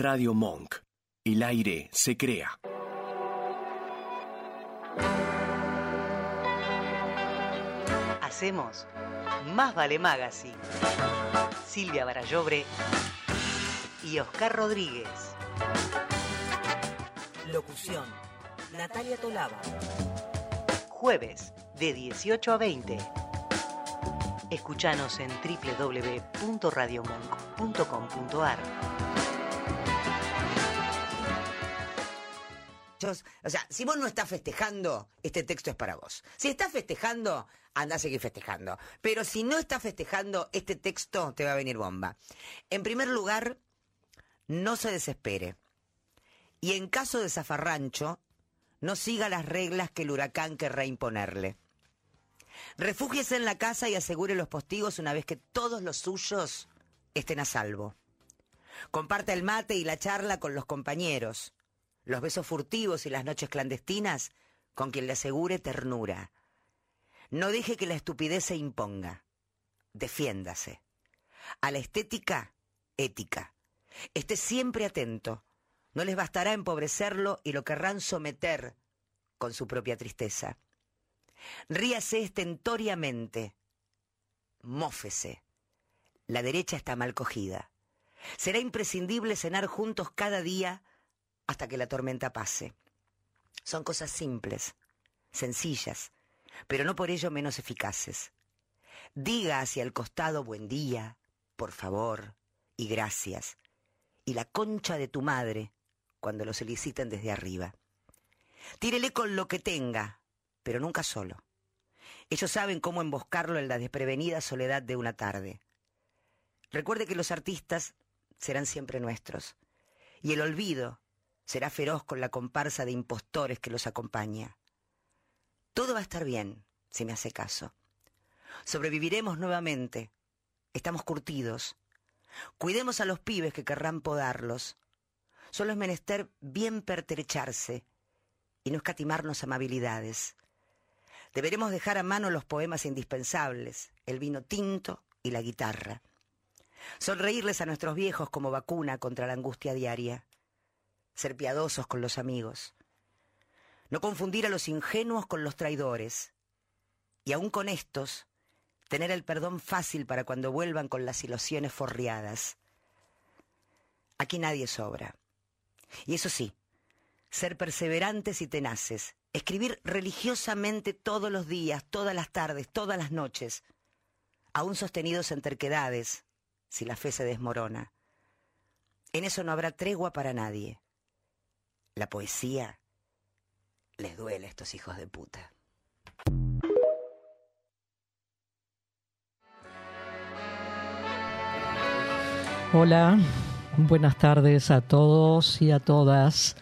Radio Monk. El aire se crea. Hacemos Más Vale Magazine. Silvia Barallobre y Oscar Rodríguez. Locución. Natalia Tolaba. Jueves de 18 a 20. Escuchanos en www.radiomonk.com.ar. O sea, si vos no estás festejando, este texto es para vos. Si estás festejando, anda a seguir festejando. Pero si no estás festejando, este texto te va a venir bomba. En primer lugar, no se desespere. Y en caso de zafarrancho, no siga las reglas que el huracán querrá imponerle. Refúgiese en la casa y asegure los postigos una vez que todos los suyos estén a salvo. Comparta el mate y la charla con los compañeros los besos furtivos y las noches clandestinas con quien le asegure ternura. No deje que la estupidez se imponga. Defiéndase. A la estética, ética. Esté siempre atento. No les bastará empobrecerlo y lo querrán someter con su propia tristeza. Ríase estentoriamente. Mófese. La derecha está mal cogida. Será imprescindible cenar juntos cada día hasta que la tormenta pase. Son cosas simples, sencillas, pero no por ello menos eficaces. Diga hacia el costado buen día, por favor y gracias, y la concha de tu madre cuando lo soliciten desde arriba. Tírele con lo que tenga, pero nunca solo. Ellos saben cómo emboscarlo en la desprevenida soledad de una tarde. Recuerde que los artistas serán siempre nuestros, y el olvido será feroz con la comparsa de impostores que los acompaña. Todo va a estar bien, si me hace caso. Sobreviviremos nuevamente. Estamos curtidos. Cuidemos a los pibes que querrán podarlos. Solo es menester bien pertrecharse y no escatimarnos amabilidades. Deberemos dejar a mano los poemas indispensables, el vino tinto y la guitarra. Sonreírles a nuestros viejos como vacuna contra la angustia diaria ser piadosos con los amigos, no confundir a los ingenuos con los traidores, y aun con estos, tener el perdón fácil para cuando vuelvan con las ilusiones forriadas. Aquí nadie sobra. Y eso sí, ser perseverantes y tenaces, escribir religiosamente todos los días, todas las tardes, todas las noches, aún sostenidos en terquedades, si la fe se desmorona. En eso no habrá tregua para nadie la poesía les duele a estos hijos de puta. Hola, buenas tardes a todos y a todas.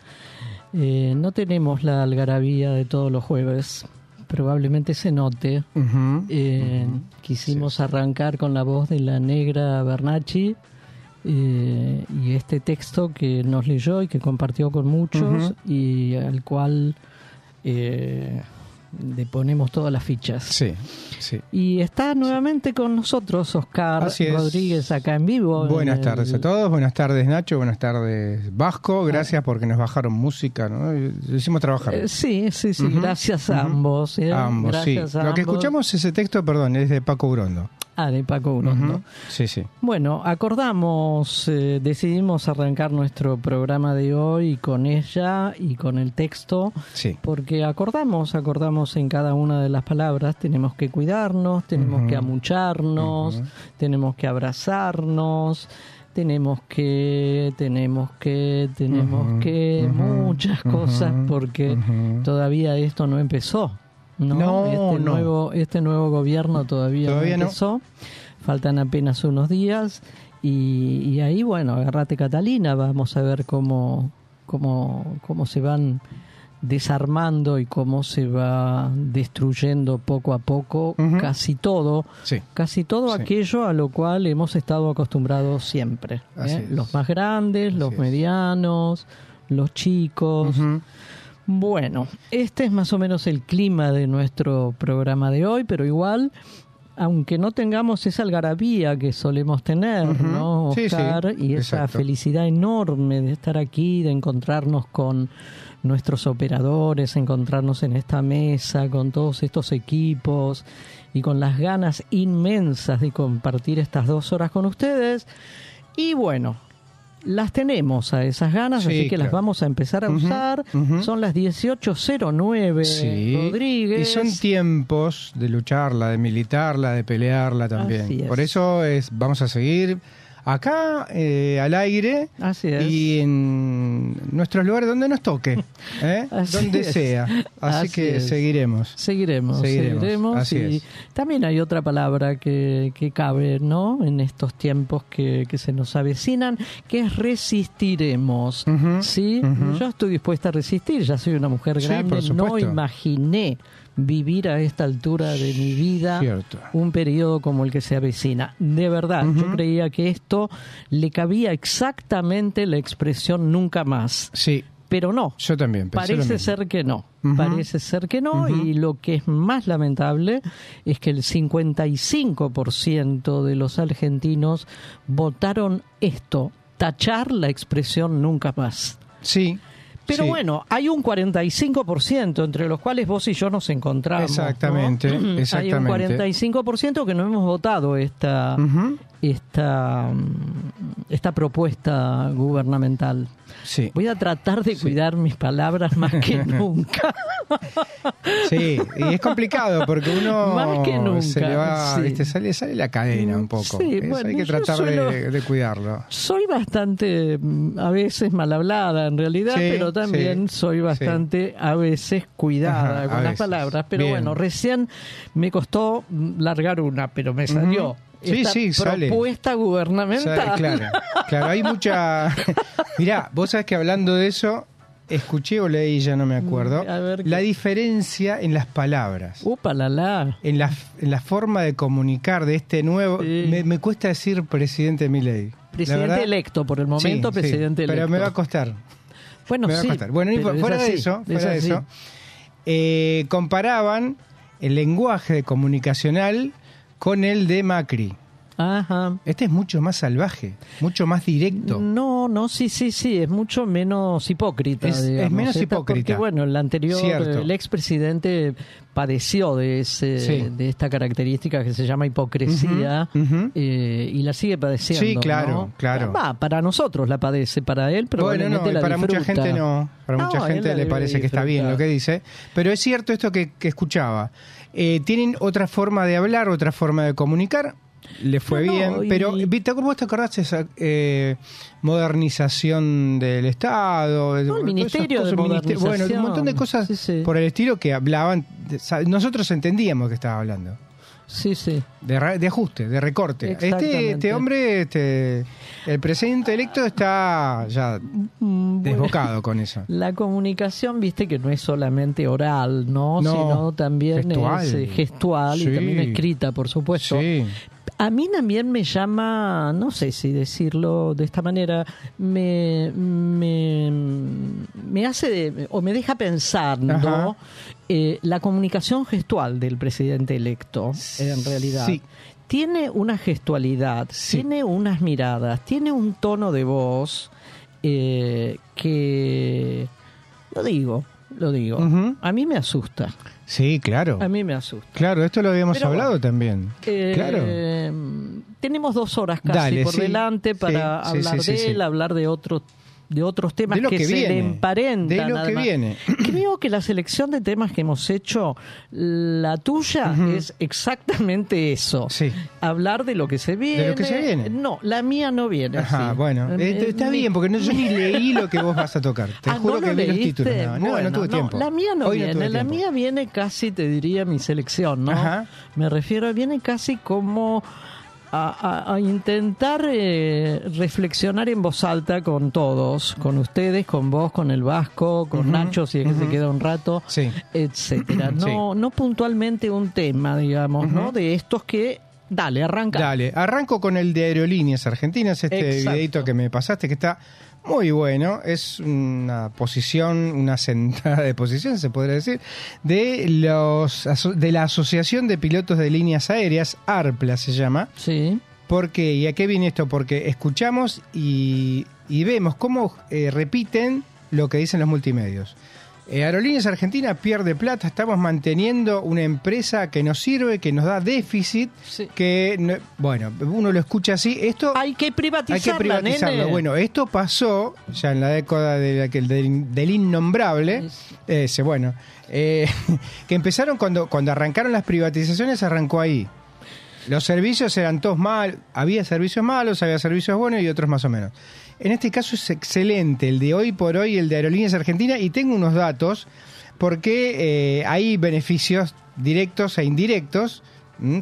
Eh, no tenemos la algarabía de todos los jueves, probablemente se note. Eh, quisimos arrancar con la voz de la negra Bernacci eh, y este texto que nos leyó y que compartió con muchos y al cual eh, le ponemos todas las fichas. Sí, sí. Y está nuevamente con nosotros Oscar Rodríguez acá en vivo. Buenas tardes a todos, buenas tardes Nacho, buenas tardes Vasco, gracias porque nos bajaron música, ¿no? Hicimos trabajar. Eh, sí, sí, sí, gracias a ambos. ambos, sí. Lo que escuchamos ese texto, perdón, es de Paco Urondo. Ah, de Paco Urondo. Sí, sí. Bueno, acordamos, eh, decidimos arrancar nuestro programa de hoy con ella y con el texto, sí. porque acordamos, acordamos en cada una de las palabras, tenemos que cuidarnos, tenemos que amucharnos, tenemos que abrazarnos, tenemos que, tenemos que, tenemos que, muchas cosas, porque todavía esto no empezó. No, este, Nuevo, este nuevo gobierno todavía, no empezó. Faltan apenas unos días. Y, ahí, bueno, agárrate Catalina, vamos a ver cómo, cómo, cómo se van desarmando y cómo se va destruyendo poco a poco casi todo, casi todo aquello a lo cual hemos estado acostumbrados siempre. ¿eh? Los más grandes, los medianos, los chicos. Bueno, este es más o menos el clima de nuestro programa de hoy, pero igual aunque no tengamos esa algarabía que solemos tener. ¿no, Sí, sí, Oscar? y esa exacto. felicidad enorme de estar aquí, de encontrarnos con nuestros operadores, encontrarnos en esta mesa, con todos estos equipos y con las ganas inmensas de compartir estas dos horas con ustedes. Y bueno, las tenemos a esas ganas, Sí, así que las vamos a empezar a usar. Son las 18.09, Sí. Rodríguez. Y son tiempos de lucharla, de militarla, de pelearla también. Es. Por eso es, vamos a seguir acá eh, al aire Así es. y en nuestros lugares donde nos toque, ¿eh? Donde es. sea. Así, Así que es. seguiremos. Seguiremos, Seguiremos, seguiremos. así y es. también hay otra palabra que, que cabe, ¿no? En estos tiempos que, que se nos avecinan, que es resistiremos. ¿Sí? Yo estoy dispuesta a resistir, ya soy una mujer grande, no imaginé vivir a esta altura de mi vida Cierto. un periodo como el que se avecina. De verdad, yo creía que esto le cabía exactamente la expresión nunca más, Sí, pero no. yo también. pensé Parece ser que no. Parece ser que no. Y lo que es más lamentable es que el 55% de los argentinos votaron esto, tachar la expresión nunca más. Sí. Pero sí. bueno, hay un 45% entre los cuales vos y yo nos encontramos. ¿no? Exactamente, Hay un exactamente. 45% que no hemos votado esta, esta, esta propuesta gubernamental. Sí. Voy a tratar de cuidar mis palabras más que nunca. Sí, y es complicado porque uno Más que nunca, se le va, sí. viste, sale, sale la cadena un poco. Sí, Eso bueno, hay que tratar suelo- de, de cuidarlo. Soy bastante, mm, a veces mal hablada en realidad, pero también soy bastante, a veces, cuidada Ajá, con las veces. palabras. Pero Bien. bueno, recién me costó largar una, pero me salió. Sí, Esta sí, sale. propuesta O gubernamental. claro, claro, hay mucha... Mirá, vos sabés que hablando de eso, escuché o leí, ya no me acuerdo, ver la diferencia en las palabras. Upa, la la. En la, en la forma de comunicar de este nuevo... Sí. Me, me cuesta decir presidente Milei. Presidente verdad, electo, por el momento, sí, presidente electo. Pero me va a costar. Bueno, me va sí, a costar. Bueno, y fuera de eso, es fuera de eso eh, comparaban el lenguaje comunicacional con el de Macri. Ajá. Este es mucho más salvaje, mucho más directo. No, no, sí, sí, sí, es mucho menos hipócrita. Es- menos Esta- hipócrita. Porque, bueno, el anterior, Cierto. el expresidente padeció de, ese, Sí. de esta característica que se llama hipocresía eh, y la sigue padeciendo. Sí, claro, ¿no? claro. Va, para nosotros la padece, para él Bueno, probablemente no, y la para mucha gente no. Para No, mucha gente le parece que está bien lo que dice. Pero es cierto esto que, que escuchaba. Eh, tienen otra forma de hablar, otra forma de comunicar. Le fue No, bien. y- Pero, ¿viste, ¿vos te acordás de esa eh, modernización del Estado? No, el Ministerio de Bueno, un montón de cosas Sí, sí. por el estilo que hablaban. nosotros entendíamos que estaba hablando. Sí, sí. De, ajuste, de recorte. Este, este hombre, este, el presidente electo está ya Mm, bueno. desbocado con eso. La comunicación, viste que no es solamente oral, ¿no? No, Sino también gestual. es eh, gestual Sí. y también escrita, por supuesto. Sí. A mí también me llama, no sé si decirlo de esta manera, me, me, me hace de- o me deja pensando Ajá. Eh, la comunicación gestual del presidente electo, en realidad. Sí. Tiene una gestualidad, Sí. tiene unas miradas, tiene un tono de voz eh, que, lo digo, lo digo, a mí me asusta, Sí, claro. a mí me asusta. Claro, esto lo habíamos Pero hablado también. Eh, claro. Tenemos dos horas casi Dale, por sí, delante para hablar de él, hablar de otros de otros temas De lo que, que se le emparentan. de lo que viene. Creo que la selección de temas que hemos hecho, la tuya es exactamente eso. Sí. Hablar de lo que se viene. ¿De lo que se viene? No, la mía no viene. Ajá, así. bueno, Eh, eh, está mi- bien, porque no, yo ni leí lo que vos vas a tocar. Te Ah, juro ¿no que vi los títulos. No, no, Bueno, no tuve tiempo. La mía no Hoy viene, la mía viene casi, te diría, mi selección, ¿no? Ajá. Me refiero, viene casi como a, a- intentar eh, reflexionar en voz alta con todos, con ustedes, con vos, con el Vasco, con Nacho, si es que se queda un rato, Sí. etcétera. Sí. No, no puntualmente un tema, digamos, ¿no? De estos que, dale, arranca. Dale, arranco con el de Aerolíneas Argentinas, este Exacto. videito que me pasaste, que está muy bueno. Es una posición, una sentada de posición, se podría decir, de los de la Asociación de Pilotos de Líneas Aéreas, ARPLA se llama. Sí. ¿Por qué? ¿Y a qué viene esto? Porque escuchamos y, y vemos cómo eh, repiten lo que dicen los multimedios. Eh, Aerolíneas Argentina pierde plata, estamos manteniendo una empresa que nos sirve, que nos da déficit, Sí. que, no- bueno, uno lo escucha así, esto Hay que hay privatizarla, que privatizarlo. nene. Bueno, esto pasó ya en la década de la que- del, del innombrable, ese, bueno, eh, que empezaron cuando, cuando arrancaron las privatizaciones, arrancó ahí. Los servicios eran todos mal, había servicios malos, había servicios buenos y otros más o menos. En este caso es excelente el de hoy por hoy, el de Aerolíneas Argentina, y tengo unos datos porque eh, hay beneficios directos e indirectos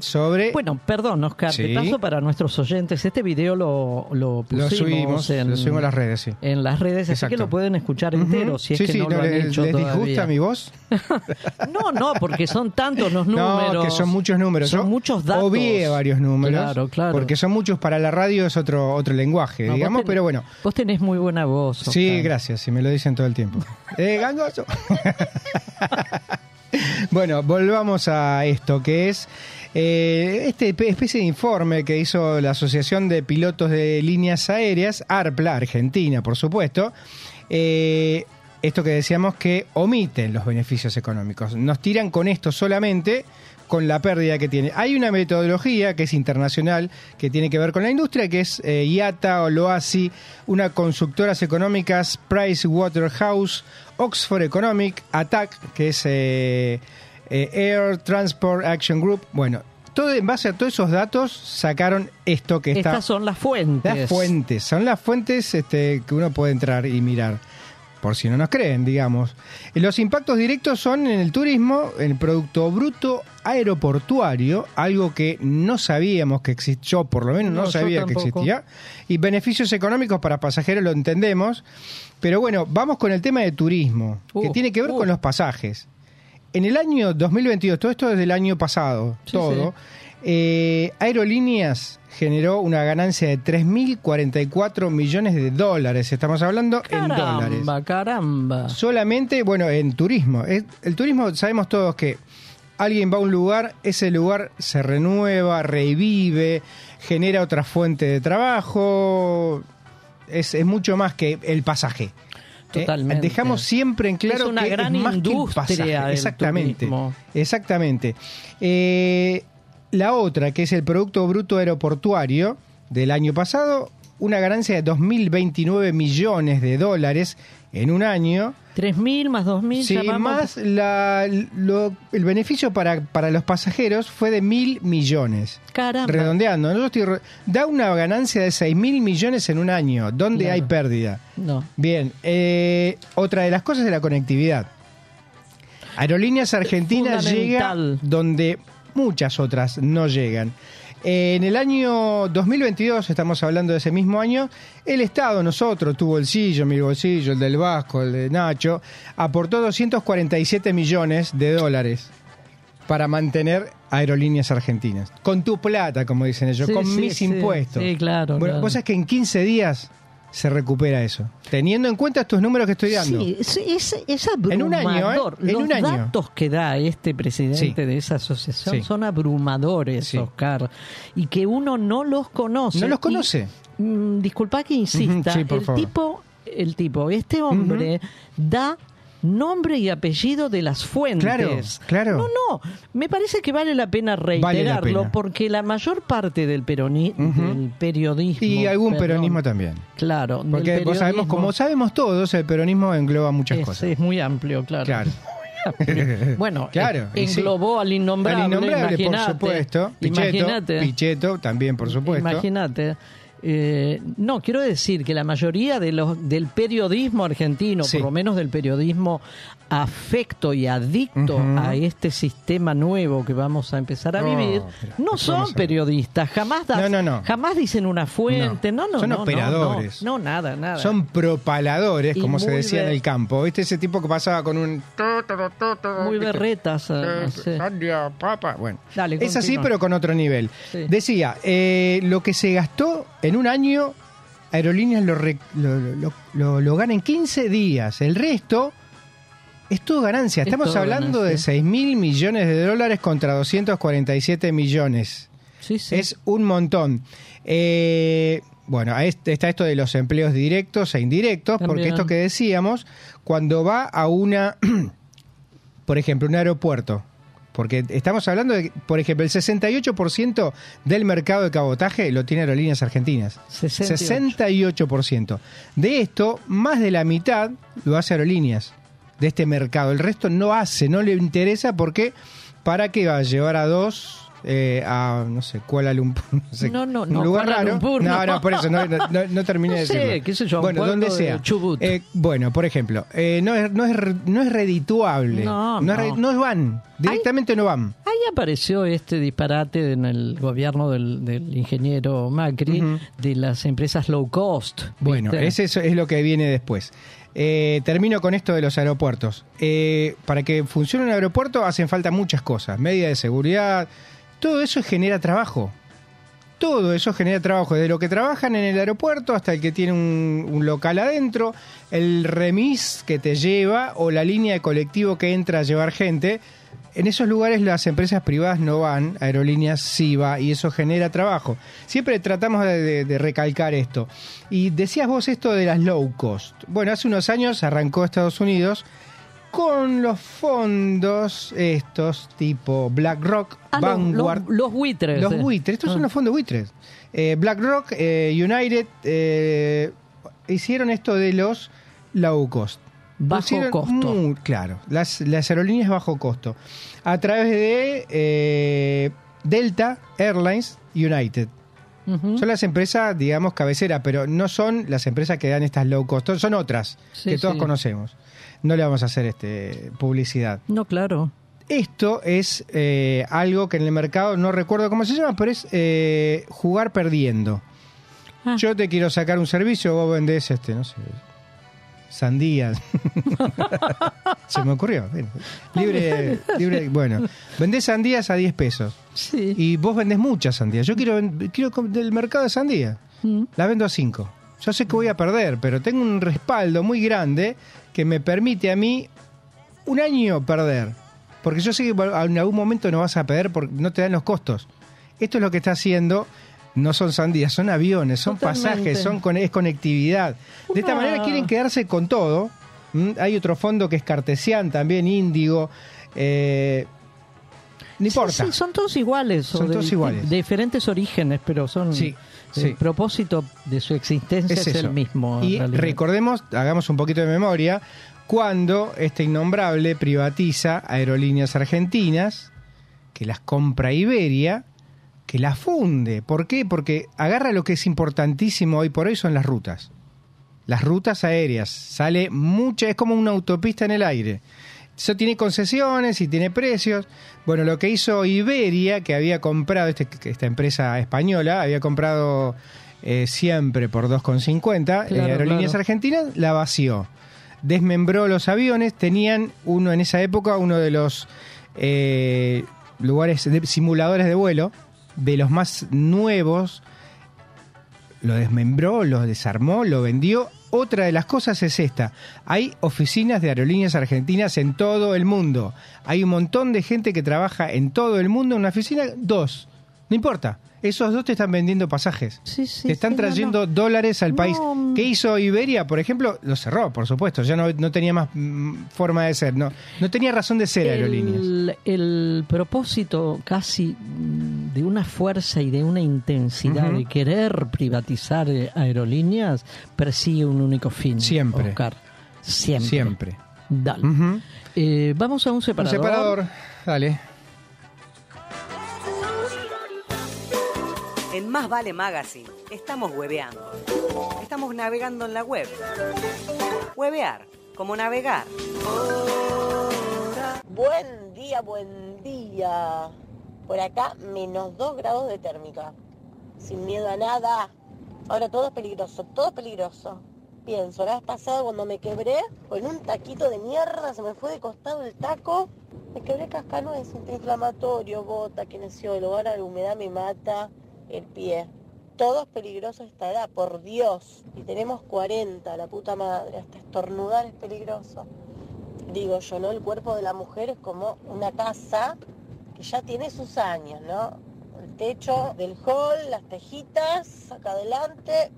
sobre... Bueno, perdón, Oscar, Sí. te paso para nuestros oyentes. Este video lo, lo lo pusimos subimos, en, lo subimos a las redes, sí. en las redes, así que Exacto. lo pueden escuchar entero si es sí, que sí, no, lo han les, hecho les todavía. disgusta mi voz? No, no, porque son tantos los números. No, que son muchos números. Son Yo muchos datos. Obvié varios números. Claro, claro. Porque son muchos para la radio, es otro, otro lenguaje, No, digamos, pero bueno. Vos tenés muy buena voz. Sí, gracias, si me lo dicen todo el tiempo. eh, gangoso. bueno, volvamos a esto, que es eh, pe- especie de informe que hizo la Asociación de Pilotos de Líneas Aéreas, ARPLA, Argentina, por supuesto. Eh, esto que decíamos que omiten los beneficios económicos. Nos tiran con esto solamente con la pérdida que tiene. Hay una metodología que es internacional, que tiene que ver con la industria, que es eh, IATA o LOASI, una consultoras económicas, Price Waterhouse, Oxford Economic, ATAC, que es eh, eh, Air Transport Action Group. Bueno, todo en base a todos esos datos sacaron esto que está... Estas son las fuentes. Las fuentes, son las fuentes este, que uno puede entrar y mirar, por si no nos creen, digamos. Los impactos directos son en el turismo, en el Producto Bruto Aeroportuario, algo que no sabíamos que existía, yo por lo menos no, No, sabía que existía, y beneficios económicos para pasajeros lo entendemos, pero bueno, vamos con el tema de turismo, que Uh, tiene que ver uh. con los pasajes. En el año 2022, todo esto desde el año pasado, Sí, todo, eh, Aerolíneas generó una ganancia de 3.044 millones de dólares. Estamos hablando en dólares. Caramba, caramba. Solamente, bueno, en turismo. Es- El turismo, sabemos todos que alguien va a un lugar, ese lugar se renueva, revive, genera otra fuente de trabajo. Es, es mucho más que el pasaje. ¿Eh? Totalmente. Dejamos siempre en claro Es una que gran es más que el industria pasaje. Exactamente. turismo. Exactamente. Eh, la otra, que es el Producto Bruto Aeroportuario del año pasado, una ganancia de 2.029 millones de dólares en un año. 3.000 más 2.000. Sí, más la- lo- el beneficio para, para los pasajeros fue de mil millones. Caramba. Redondeando, ¿no? Yo estoy re- da una ganancia de 6 mil millones en un año, Claro. hay pérdida. No. Bien, eh, otra de las cosas es la conectividad. Aerolíneas Argentinas llega donde muchas otras no llegan. En el año 2022, estamos hablando de ese mismo año, el Estado, nosotros, tu bolsillo, mi bolsillo, el del Vasco, el de Nacho, aportó 247 millones de dólares para mantener aerolíneas argentinas. Con tu plata, como dicen ellos, Sí, con sí, mis sí. impuestos. Sí, claro, Bueno, claro. vos sabés que en 15 días se recupera eso. Teniendo en cuenta estos números que estoy dando. Sí, es, es, es En un año, ¿eh? abrumador. En Los un año. datos que da este presidente Sí. de esa asociación Sí. son abrumadores, Sí. Oscar, y que uno no los conoce. No los Y, conoce. mm, disculpa que insista, por el favor. tipo, el tipo, este hombre da nombre y apellido de las fuentes. Claro, claro. No, no, me parece que vale la pena reiterarlo pena. porque la mayor parte del, peroni Ujú. del periodismo... Y algún perdón, peronismo también. Claro. Porque vos sabemos, como sabemos todos, el peronismo engloba muchas es, cosas. es muy amplio, claro. Claro. Bueno, Claro, eh, sí. englobó al innombrable. Al innombrable, por supuesto. Pichetto, Imagínate. Pichetto también, por supuesto. Imagínate. Eh, no, quiero decir que la mayoría de los del periodismo argentino, Sí. por lo menos del periodismo afecto y adicto a este sistema nuevo que vamos a empezar a No, vivir, no ¿cómo son periodistas, jamás das- No, no, no. jamás dicen una fuente, no, no, Son operadores. No, no, nada, nada. Son propaladores, Y como se decía en el campo. ¿Viste ese tipo que pasaba con un... muy berretas. Bueno, Dale, es así, pero con otro nivel. Sí. Decía, eh, lo que se gastó en un año Aerolíneas lo, re- lo, lo- lo- gana en 15 días. El resto es todo ganancia. Es Estamos todo hablando de ganancia. 6 mil millones de dólares contra 247 millones. Sí, sí. Es un montón. Eh, bueno, este- está esto de los empleos directos e indirectos, porque esto que decíamos, cuando va a una, por ejemplo, un aeropuerto, porque estamos hablando de, por ejemplo, el 68% del mercado de cabotaje lo tiene Aerolíneas Argentinas. 68. 68%. De esto, más de la mitad lo hace Aerolíneas, de este mercado. El resto no hace, no le interesa porque ¿para qué va a llevar a dos eh, a, no sé, Kuala Lumpur? No, sé, No, no, un no, lugar Kuala raro. Lumpur, no, no. no, por eso no, no, no- no terminé No de sé, decirlo. qué sé yo, bueno, donde de sea. Chubut. Eh, bueno, por ejemplo, eh, no, es, no, es, no es redituable. No, es no. no van, directamente no van. Ahí apareció este disparate en el gobierno del, del ingeniero Macri de las empresas low cost. Bueno, ese es, es lo que viene después. Eh, termino con esto de los aeropuertos. Eh, para que funcione un aeropuerto hacen falta muchas cosas, medidas de seguridad, todo eso genera trabajo. Todo eso genera trabajo, desde lo que trabajan en el aeropuerto hasta el que tiene un, local adentro, el remis que te lleva o la línea de colectivo que entra a llevar gente. En esos lugares las empresas privadas no van, aerolíneas sí va y eso genera trabajo. Siempre tratamos de, de- de recalcar esto. Y decías vos esto de las low cost. Bueno, hace unos años arrancó Estados Unidos con los fondos estos tipo BlackRock, Ah, los- Vanguard. los, los buitres. Los eh. buitres, estos son Ah. los fondos buitres. Eh, BlackRock, eh, United, hicieron esto de los low cost. Bajo costo. muy- claro, las, las aerolíneas bajo costo. A través de Delta Airlines United. Son las empresas, digamos, cabecera, pero no son las empresas que dan estas low cost, son otras Sí, que todos sí. conocemos. No le vamos a hacer este publicidad. No, claro. Esto es eh, algo que en el mercado no recuerdo cómo se llama, pero es eh, jugar perdiendo. Ah. Yo te quiero sacar un servicio, vos vendés este, no sé, sandías. se me ocurrió. bueno. Libre, libre, bueno, vendés sandías a 10 pesos Sí. y vos vendés muchas sandías. Yo quiero, del mercado de sandías. Mm. La vendo a 5. Yo sé que voy a perder, pero tengo un respaldo muy grande que me permite a mí un año perder. Porque yo sé que en algún momento no vas a perder porque no te dan los costos. Esto es lo que está haciendo. No son sandías, son aviones, son Totalmente. pasajes, son con, es conectividad. De esta manera quieren quedarse con todo. ¿Mm? Hay otro fondo que es Cartesian, también Índigo. Eh, no importa. Sí, sí, son todos iguales. Son de todos iguales. De diferentes orígenes, pero son. Sí, El propósito de su existencia es, es el mismo. Y recordemos, hagamos un poquito de memoria, cuando este innombrable privatiza aerolíneas argentinas, que las compra Iberia, que las funde. ¿Por qué? Porque agarra lo que es importantísimo hoy por hoy son las rutas. Las rutas aéreas. Sale mucha, es como una autopista en el aire. Eso tiene concesiones y tiene precios. Bueno, lo que hizo Iberia, que había comprado, este- esta empresa española, había comprado eh, siempre por 2,50, eh, Claro, Aerolíneas claro. Argentinas, la vació. Desmembró los aviones, tenían uno en esa época, uno de los eh, lugares, de, simuladores de vuelo, de los más nuevos, lo desmembró, lo desarmó, lo vendió. Otra de las cosas es esta. Hay oficinas de aerolíneas argentinas en todo el mundo. Hay un montón de gente que trabaja en todo el mundo en una oficina. Dos. No importa. Esos dos te están vendiendo pasajes. Sí, sí, te están sí, trayendo no. dólares al país. ¿Qué hizo Iberia, por ejemplo? Lo cerró, por supuesto. Ya no, no tenía más mm, forma de ser. No, no tenía razón de ser aerolíneas. El, el propósito casi mm, de una fuerza y de una intensidad de querer privatizar eh, aerolíneas persigue un único fin. Siempre. Oscar. Siempre. Siempre. Dale. Eh, vamos a un Un separador. separador. Dale. En Más Vale Magazine estamos hueveando. Estamos navegando en la web. Huevear, como navegar. Buen día, buen día. Por acá, menos 2 grados de térmica. Sin miedo a nada. Ahora todo es peligroso, todo es peligroso. Pienso, la vez pasada cuando me quebré, con un taquito de mierda, se me fue de costado el taco. Me quebré cascanueces, inflamatorio, bota, kinesiólogo. Ahora la humedad me mata el pie. Todo es peligroso a esta edad, por Dios. Y tenemos 40, la puta madre. Hasta estornudar es peligroso. Digo yo, ¿no? El cuerpo de la mujer es como una casa que ya tiene sus años, ¿no? El techo del hall, las tejitas, acá adelante,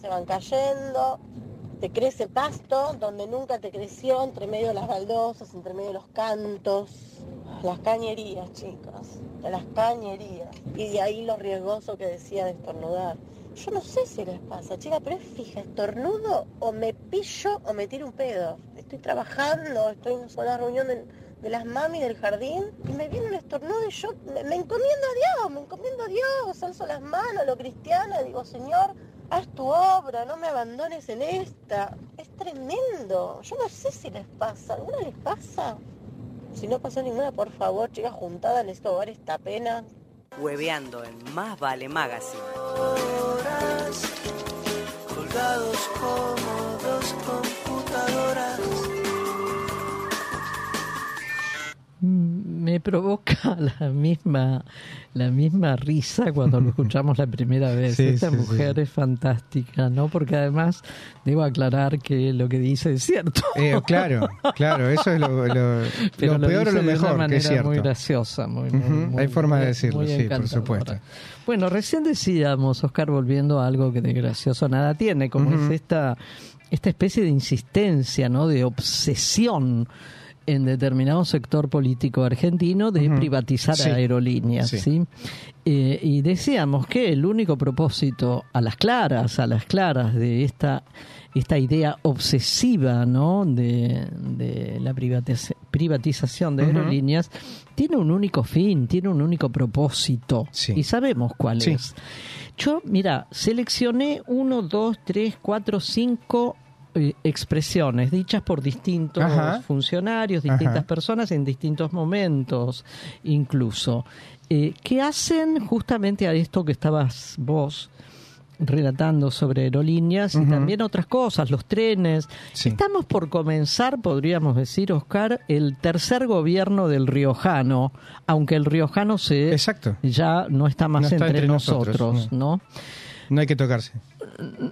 se van cayendo. Te crece pasto donde nunca te creció, entre medio de las baldosas, entre medio de los cantos. Las cañerías, chicos, de las cañerías. Y de ahí lo riesgoso que decía de estornudar. Yo no sé si les pasa, chica, pero es fija, estornudo o me pillo o me tiro un pedo. Estoy trabajando, estoy en una reunión de, las mami del jardín y me viene un estornudo y yo me, encomiendo a Dios, me encomiendo a Dios, alzo las manos, lo cristiano, y digo, Señor, haz tu obra, no me abandones en esta. Es tremendo. Yo no sé si les pasa, ¿alguna les pasa? Si no pasó ninguna, por favor, chicas juntadas, necesito ver esta pena. Hueveando en Más Vale Magazine. colgados como provoca la misma, la misma risa cuando lo escuchamos la primera vez. Sí, Esta sí, mujer sí. es fantástica, ¿no? Porque además debo aclarar que lo que dice es cierto. Eh, claro, claro, eso es lo, lo- Pero lo peor o dice lo de una mejor, que manera es cierto. muy graciosa, muy, muy- muy- hay forma de decirlo, sí, por supuesto. Bueno, recién decíamos, Oscar, volviendo a algo que de gracioso nada tiene, como es esta, esta especie de insistencia, ¿no? De obsesión en determinado sector político argentino de privatizar Sí. aerolíneas, Sí. ¿sí? Eh, y decíamos que el único propósito a las claras, a las claras de esta esta idea obsesiva ¿no? de, de la privatiz- privatización de aerolíneas tiene un único fin, tiene un único propósito. Sí. Y sabemos cuál es. Yo, mira, seleccioné uno, dos, tres, cuatro, cinco eh, expresiones dichas por distintos Ajá. funcionarios, distintas Ajá. personas en distintos momentos, incluso, eh, que hacen justamente a esto que estabas vos relatando sobre aerolíneas y también otras cosas, los trenes. Sí. Estamos por comenzar, podríamos decir, Oscar, el tercer gobierno del riojano, aunque el riojano se Exacto. ya no está más No está entre, entre nosotros, nosotros, ¿no? No hay que tocarse.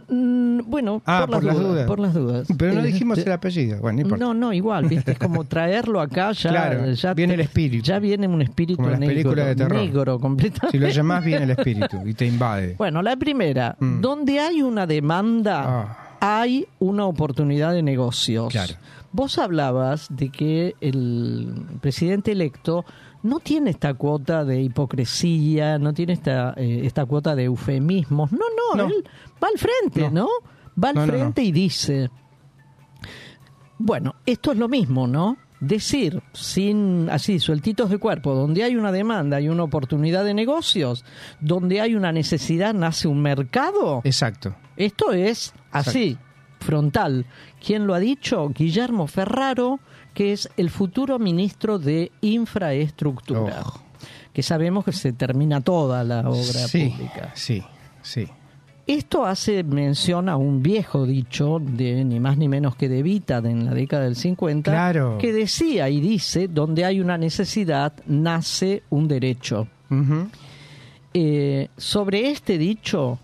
Mm, bueno, Ah, por, las dudas, por las dudas. Pero no Eh, dijimos el apellido. Bueno, no. No, no, igual, ¿viste? Es como traerlo acá ya. Claro, ya viene te- el espíritu. Ya viene un espíritu Como las negro. películas de terror. Negro, completamente. Si lo llamás, viene el espíritu y te invade. Bueno, la primera, Mm. donde hay una demanda, Ah. hay una oportunidad de negocios. Claro. Vos hablabas de que el presidente electo no tiene esta cuota de hipocresía, no tiene esta, eh, esta cuota de eufemismos. No, no, No. él va al frente, ¿no? No. Va al No, frente y dice, bueno, esto es lo mismo, ¿no? Decir sin así sueltitos de cuerpo, donde hay una demanda y una oportunidad de negocios, donde hay una necesidad nace un mercado. Exacto. Esto es así, frontal. ¿Quién lo ha dicho? Guillermo Ferraro, que es el futuro ministro de Infraestructura. Oh. Que sabemos que se termina toda la obra sí, pública. sí, sí. Esto hace mención a un viejo dicho de ni más ni menos que de Vita de en la década del 50, Claro. que decía y dice, donde hay una necesidad, nace un derecho. Eh, sobre este dicho,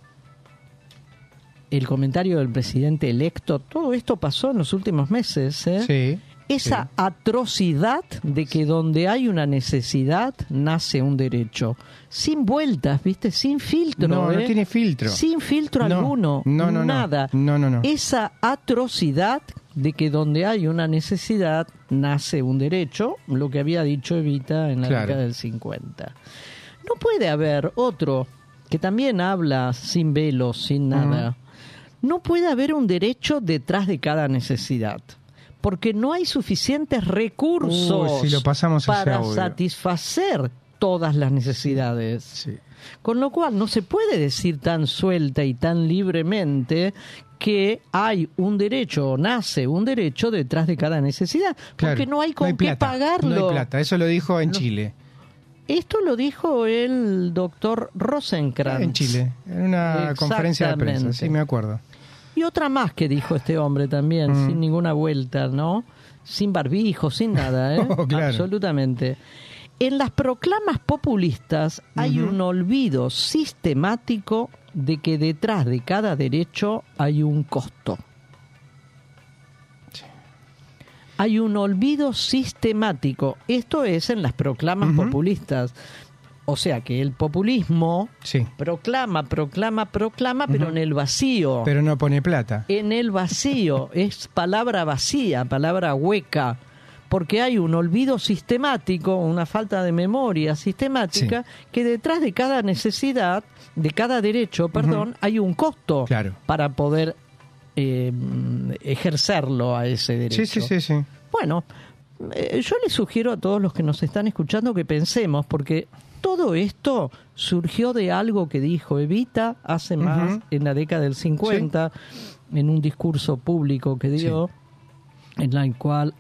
el comentario del presidente electo, todo esto pasó en los últimos meses. ¿eh? Sí. Esa sí. atrocidad de que donde hay una necesidad, nace un derecho. Sin vueltas, ¿viste? Sin filtro. No, no ¿eh? tiene filtro. Sin filtro No, alguno. no, no, no. Nada. No, no, no. Esa atrocidad de que donde hay una necesidad, nace un derecho, lo que había dicho Evita en la Claro. década del 50. No puede haber otro que también habla sin velos, sin nada. No puede haber un derecho detrás de cada necesidad. Porque no hay suficientes recursos Uy, si lo pasamos ese para satisfacer todas las necesidades. Sí. Con lo cual no se puede decir tan suelta y tan libremente que hay un derecho o nace un derecho detrás de cada necesidad, Claro, porque no hay con qué plata, pagarlo. No hay plata. Eso lo dijo en Chile. Esto lo dijo el doctor Rosenkrantz. En Chile. En una conferencia de prensa. Sí, me acuerdo. Y otra más que dijo este hombre también, Mm. sin ninguna vuelta, ¿no? Sin barbijo, sin nada, ¿eh? Oh, claro. Absolutamente. En las proclamas populistas hay un olvido sistemático de que detrás de cada derecho hay un costo. Hay un olvido sistemático. Esto es en las proclamas populistas. O sea que el populismo Sí. proclama, proclama, proclama, pero en el vacío. Pero no pone plata. en el vacío. es palabra vacía, palabra hueca. Porque hay un olvido sistemático, una falta de memoria sistemática, que detrás de cada necesidad, de cada derecho, perdón, hay un costo Claro. para poder eh, ejercerlo a ese derecho. Sí, sí, sí, sí. Bueno, eh, yo les sugiero a todos los que nos están escuchando que pensemos, porque todo esto surgió de algo que dijo Evita hace más, en la década del 50, en un discurso público que dio, en la cual,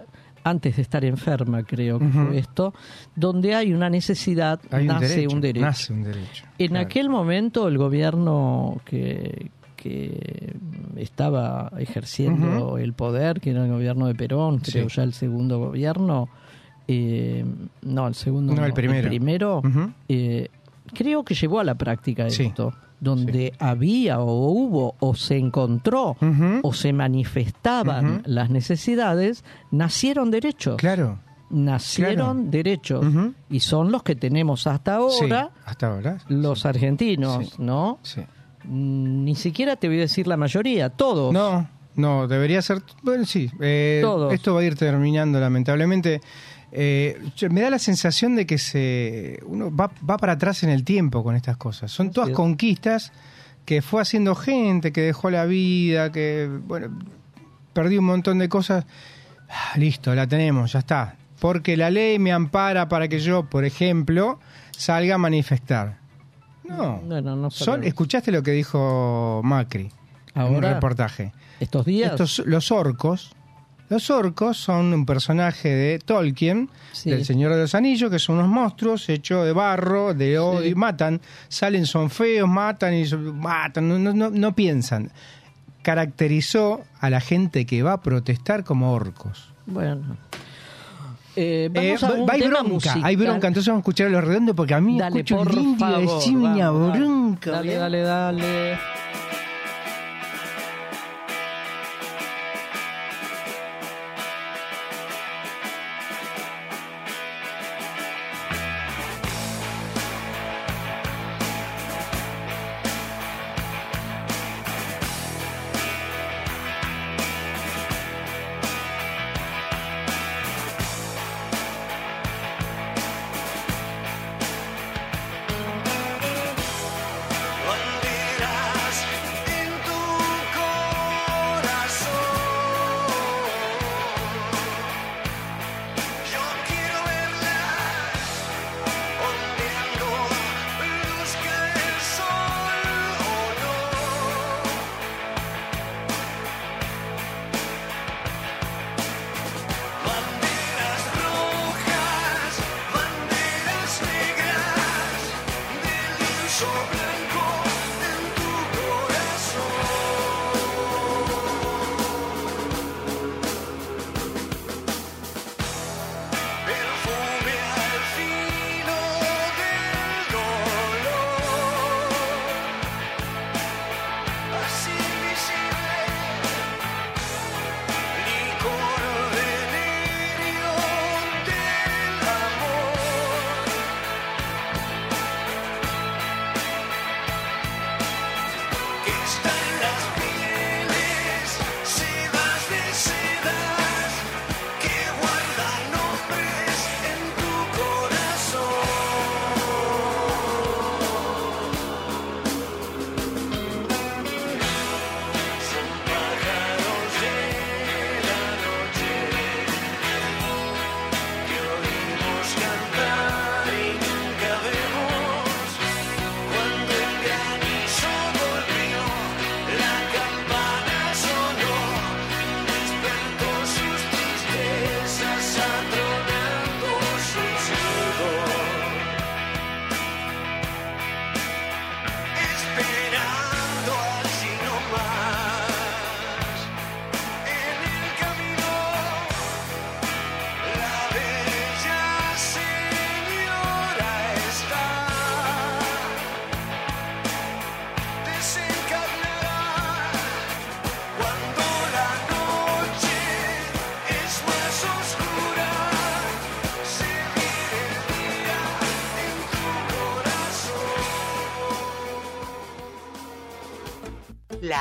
antes de estar enferma, creo que fue esto, donde hay una necesidad, Hay un nace derecho, un derecho. Nace un derecho. En claro. aquel momento el gobierno que, que estaba ejerciendo el poder, que era el gobierno de Perón, creo Sí. ya el segundo gobierno, eh, no, el segundo No, el primero. primero, Ujú. eh, creo que llevó a la práctica Sí. esto, donde había o hubo o se encontró o se manifestaban las necesidades, nacieron derechos. Claro. Nacieron Claro. derechos y son los que tenemos hasta ahora Sí, hasta ahora. los argentinos, Sí. ¿no? Sí. Mm, Ni siquiera te voy a decir la mayoría, todos. No, no, debería ser. Bueno, sí. eh, Todos. Esto va a ir terminando, lamentablemente. Eh, me da la sensación de que se uno va, va para atrás en el tiempo con estas cosas. Son todas conquistas que fue haciendo gente, que dejó la vida, que, bueno, perdió un montón de cosas. Ah, listo, la tenemos, ya está. Porque la ley me ampara para que yo, por ejemplo, salga a manifestar. No. Son, escuchaste lo que dijo Macri en un Ahora, reportaje. estos días. Estos, los orcos, los orcos son un personaje de Tolkien, Sí. del Señor de los Anillos, que son unos monstruos hechos de barro, de odio, Sí. y matan, salen, son feos, matan y matan, no, no, no- piensan. Caracterizó a la gente que va a protestar como orcos. Bueno. Eh, Eh, vamos a un hay tema bronca, musical. hay bronca, entonces vamos a escuchar a los redondos porque a mí Dale, escucho el indio dale. bronca. Dale, ¿bien? dale, dale.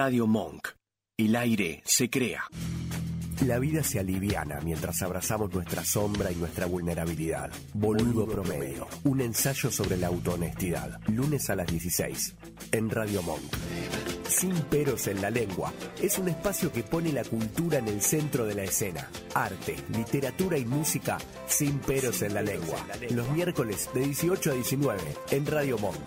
Radio Monk. El aire se crea. La vida se aliviana mientras abrazamos nuestra sombra y nuestra vulnerabilidad. Boludo Promedio, un ensayo sobre la autohonestidad. Lunes a las 16, en Radio Monk. Sin peros en la lengua, es un espacio que pone la cultura en el centro de la escena. Arte, literatura y música sin peros en la lengua. Los miércoles de 18 a 19, en Radio Monk.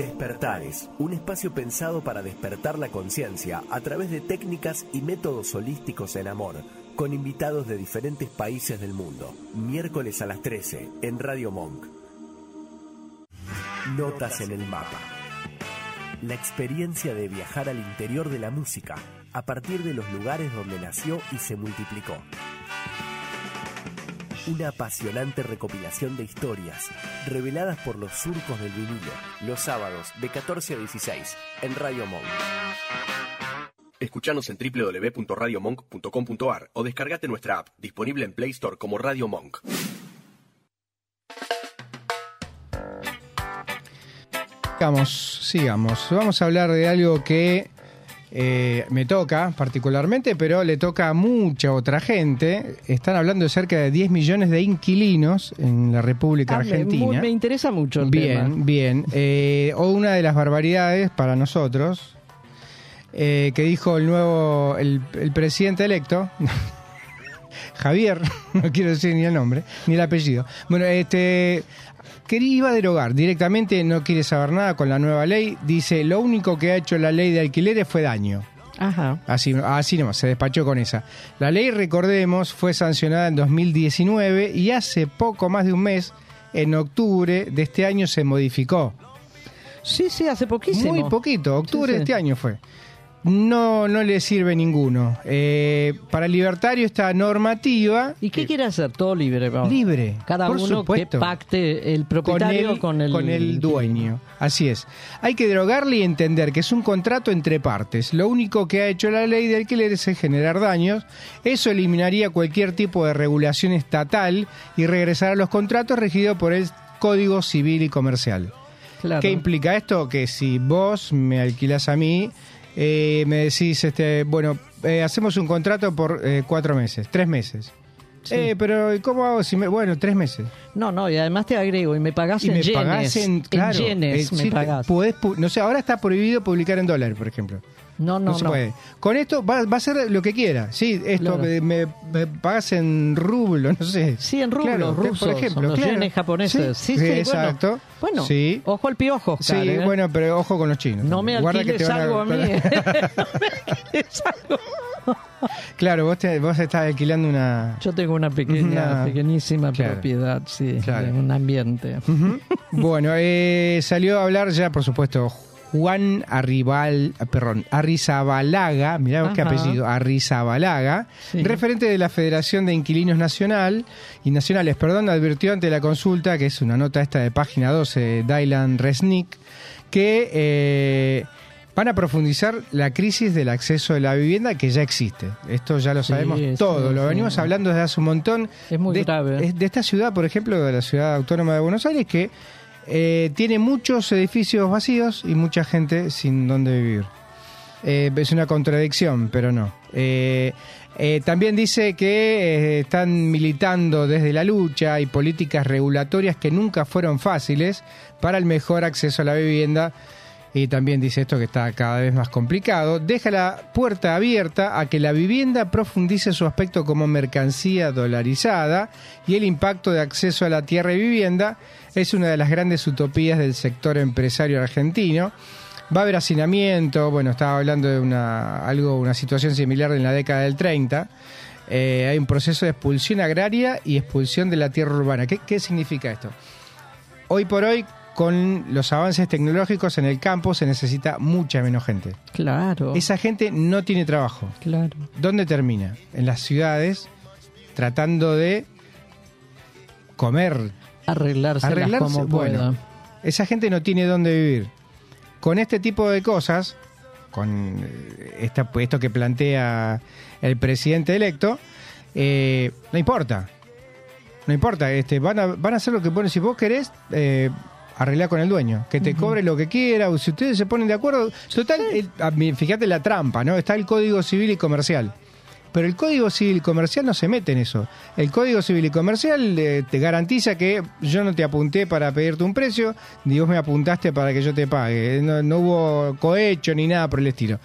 Despertares, un espacio pensado para despertar la conciencia a través de técnicas y métodos holísticos en amor, con invitados de diferentes países del mundo. Miércoles a las 13 en Radio Monk. Notas en el mapa. La experiencia de viajar al interior de la música, a partir de los lugares donde nació y se multiplicó. Una apasionante recopilación de historias reveladas por los surcos del vinilo, los sábados de 14 a 16 en Radio Monk. Escuchanos en www.radiomonk.com.ar o descargate nuestra app, disponible en Play Store como Radio Monk. Sigamos, sigamos. Vamos a hablar de algo que eh, me toca particularmente, pero le toca a mucha otra gente. Están hablando de cerca de 10 millones de inquilinos en la República Ah, Argentina. Me, interesa mucho el bien, tema. bien. Eh, o una de las barbaridades para nosotros eh, que dijo el nuevo, el, el presidente electo. Javier, no quiero decir ni el nombre, ni el apellido. Bueno, este quería iba a derogar directamente, no quiere saber nada con la nueva ley. Dice, lo único que ha hecho la ley de alquileres fue daño. Ajá. Así, así nomás, se despachó con esa. La ley, recordemos, fue sancionada en 2019 y hace poco más de un mes, en octubre de este año, se modificó. Sí, sí, hace poquísimo. Muy poquito, octubre Sí, de este año fue. No, no le sirve ninguno. Eh, para el libertario esta normativa ¿Y qué quiere hacer? Todo libre. vamos. libre, Cada por uno supuesto. que pacte el con propietario el, con el, con el dueño. Así es. Hay que derogarle y entender que es un contrato entre partes. Lo único que ha hecho la ley de alquileres es generar daños. Eso eliminaría cualquier tipo de regulación estatal y regresar a los contratos regidos por el Código Civil y Comercial. Claro. ¿Qué implica esto? Que si vos me alquilás a mí, eh, me decís, este, bueno, eh, hacemos un contrato por eh, cuatro meses, tres meses. Sí. Eh, pero ¿y ¿cómo hago si me, bueno, tres meses? No, no, y además te agrego, y me pagás y en me yenes. pagás en, claro, yenes eh, me sí, pagás. podés no sé, ahora está prohibido publicar en dólares, por ejemplo. No, No, no, se no. puede. Con esto va, va a ser lo que quiera. Sí, esto Claro. me, me, me pagas en rublo, no sé. Sí, en rublos Claro, rusos, por ejemplo, los claro. yenes japoneses. Sí, sí, exacto. Bueno, sí. ojo al piojo, Sí, ¿eh? bueno, pero ojo con los chinos. No me que alquiles algo a mí. ¿eh? no me alquiles algo. Claro, vos, te, vos estás alquilando una... Yo tengo una pequeña, Una- pequeñísima Claro. propiedad, sí, Claro. en un ambiente. Bueno, eh, salió a hablar ya, por supuesto, Juan Arribal, perdón, Arrizabalaga, mirá qué apellido, Arrizabalaga, Sí. referente de la Federación de Inquilinos Nacional y Nacionales, perdón, advirtió ante la consulta, que es una nota esta de página 12, de Dylan Resnick, que eh, van a profundizar la crisis del acceso a la vivienda que ya existe. Esto ya lo sabemos sí, todo, lo venimos hablando desde hace un montón. Es muy de, grave. de esta ciudad, por ejemplo, de la ciudad autónoma de Buenos Aires, que eh, tiene muchos edificios vacíos y mucha gente sin dónde vivir. Eh, es una contradicción, pero no. Eh, también dice que están militando desde la lucha y políticas regulatorias que nunca fueron fáciles para el mejor acceso a la vivienda. Y también dice esto que está cada vez más complicado. Deja la puerta abierta a que la vivienda profundice su aspecto como mercancía dolarizada y el impacto de acceso a la tierra y vivienda es una de las grandes utopías del sector empresario argentino. Va a haber hacinamiento, bueno, estaba hablando de una, algo, una situación similar en la década del 30. Eh, hay un proceso de expulsión agraria y expulsión de la tierra urbana. ¿Qué, qué significa esto? Hoy por hoy, con los avances tecnológicos en el campo, se necesita mucha menos gente. Claro. Esa gente no tiene trabajo. Claro. ¿Dónde termina? En las ciudades, tratando de comer. Arreglarse Arreglarse, como bueno. pueda. Esa gente no tiene dónde vivir. Con este tipo de cosas, con eh, esta, esto que plantea el presidente electo, eh, no importa. No importa, este, van, a, van a hacer lo que ponen. Si vos querés, eh, arreglar con el dueño, que te cobre lo que quiera, o si ustedes se ponen de acuerdo. Total, el- mí, fíjate la trampa, ¿no? Está el Código Civil y Comercial. Pero el Código Civil y Comercial no se mete en eso. El Código Civil y Comercial eh, te garantiza que yo no te apunté para pedirte un precio, ni vos me apuntaste para que yo te pague. No, no hubo cohecho ni nada por el estilo.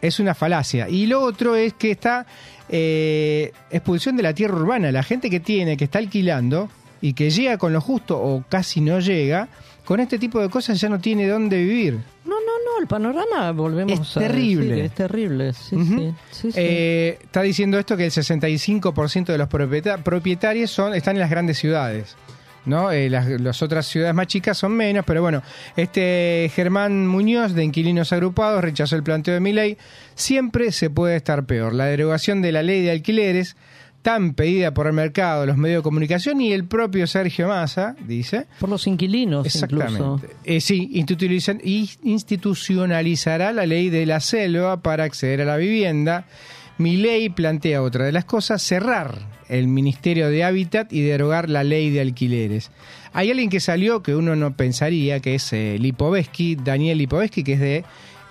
Es una falacia. Y lo otro es que está eh, expulsión de la tierra urbana. La gente que tiene, que está alquilando y que llega con lo justo o casi no llega, con este tipo de cosas ya no tiene dónde vivir. No, no, no, el panorama volvemos Es a terrible. decir, es terrible, sí, sí, sí, sí. Eh, está diciendo esto que el 65% de los propieta- propietarios son, están en las grandes ciudades. ¿no? Eh, las, las otras ciudades más chicas son menos, pero bueno, este Germán Muñoz de Inquilinos Agrupados rechazó el planteo de mi ley. Siempre se puede estar peor. La derogación de la ley de alquileres, tan pedida por el mercado, los medios de comunicación y el propio Sergio Massa, dice, Por los inquilinos incluso. Exactamente. Eh, sí, institucionalizará la ley de la selva para acceder a la vivienda. Mi ley plantea otra de las cosas, cerrar el Ministerio de Hábitat y derogar la ley de alquileres. Hay alguien que salió que uno no pensaría, que es eh, Lipovetsky, Daniel Lipovetsky, que es de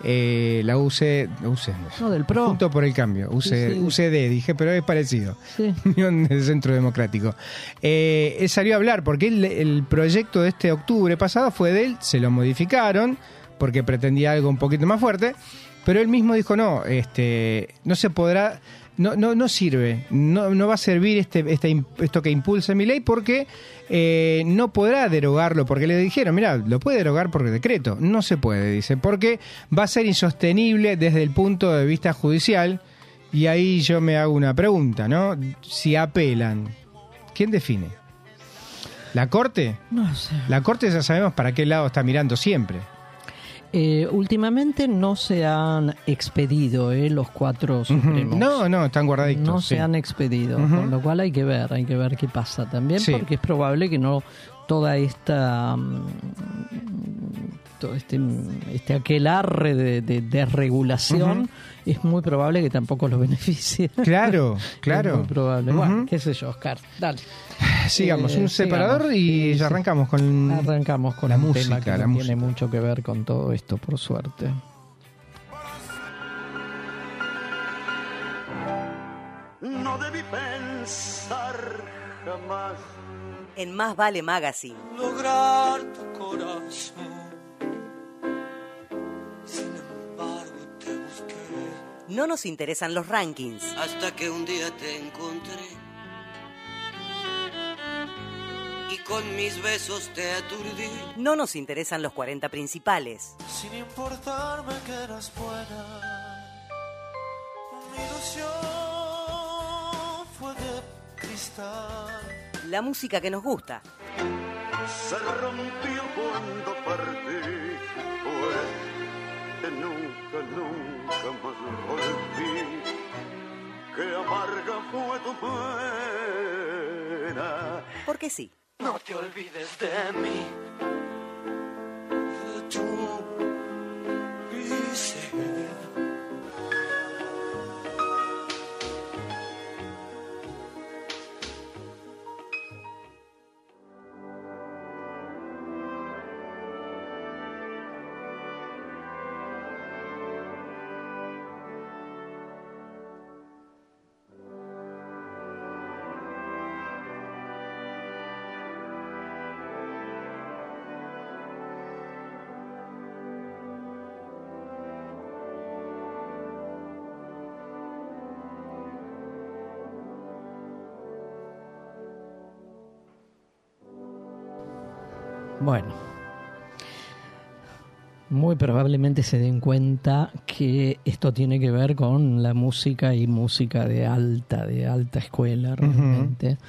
eh, la UC, UC, No, del PRO. Junto por el Cambio, UC, Sí, sí. UCD, dije, pero es parecido. Sí. Unión del Centro Democrático. Eh, él salió a hablar porque el proyecto de este octubre pasado fue de él, se lo modificaron porque pretendía algo un poquito más fuerte, pero él mismo dijo no, este, no se podrá, no, no, no sirve, no, no va a servir este, este, esto que impulsa mi ley porque eh, no podrá derogarlo, porque le dijeron, mira, lo puede derogar por decreto, no se puede, dice, porque va a ser insostenible desde el punto de vista judicial. Y ahí yo me hago una pregunta, ¿no? Si apelan, ¿quién define? ¿La Corte? No sé. La Corte ya sabemos para qué lado está mirando siempre. Eh, últimamente no se han expedido eh, los cuatro supremos. No, no, están guardaditos. No sí. se han expedido, con lo cual hay que ver, hay que ver qué pasa también, Sí. porque es probable que no toda esta mm, todo este, este aquelarre de, de, de regulación es muy probable que tampoco los beneficie. Claro, Es claro. muy probable. Ujú. Bueno, qué sé yo, Oscar. Dale. Sigamos, Eh, un separador sigamos. y ya arrancamos con Arrancamos con la un música, tema que la no música. tiene mucho que ver con todo esto, por suerte. No debí pensar jamás En Más Vale Magazine. lograr tu corazón. Sin embargo, No nos interesan los rankings. hasta que un día te encontré y con mis besos te aturdí. No nos interesan los 40 principales. sin importarme que eras buena. Mi ilusión fue de cristal. La música que nos gusta. Se rompió cuando partí, jamás volví, que amarga fue tu pena. Porque sí. No te olvides de mí. Bueno, muy probablemente se den cuenta que esto tiene que ver con la música y música de alta, de alta escuela realmente.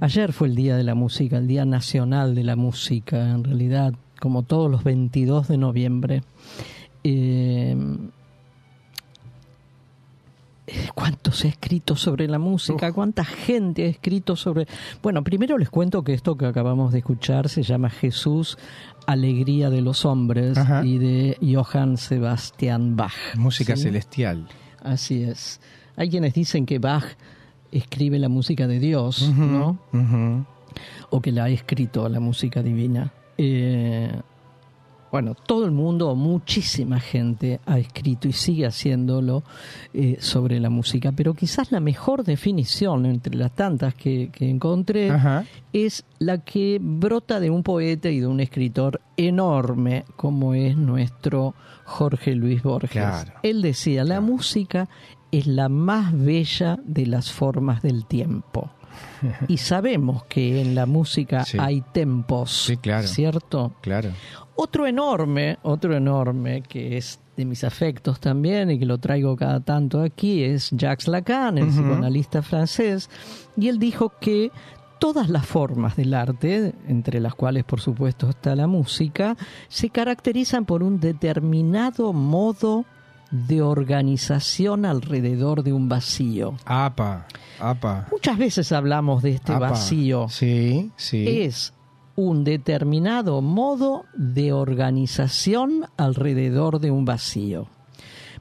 Ayer fue el Día de la Música, el Día Nacional de la Música, en realidad, como todos los 22 de noviembre. Eh, ¿Cuánto se ha escrito sobre la música? ¿Cuánta gente ha escrito sobre...? Bueno, primero les cuento que esto que acabamos de escuchar se llama Jesús, Alegría de los Hombres Ajá. y de Johann Sebastian Bach. Música ¿sí? celestial. Así es. Hay quienes dicen que Bach escribe la música de Dios, ¿no? O que la ha escrito la música divina. Eh, bueno, todo el mundo, muchísima gente ha escrito y sigue haciéndolo eh, sobre la música, pero quizás la mejor definición entre las tantas que, que encontré Ajá. es la que brota de un poeta y de un escritor enorme como es nuestro Jorge Luis Borges. Claro. Él decía, la música es la más bella de las formas del tiempo. Y sabemos que en la música Sí. hay tempos, Sí, claro. ¿cierto? Claro. Otro enorme, otro enorme que es de mis afectos también y que lo traigo cada tanto aquí es Jacques Lacan, el psicoanalista francés, y él dijo que todas las formas del arte, entre las cuales por supuesto está la música, se caracterizan por un determinado modo de organización alrededor de un vacío. Apa, apa. Muchas veces hablamos de este apa. vacío Sí, sí. es un determinado modo de organización alrededor de un vacío.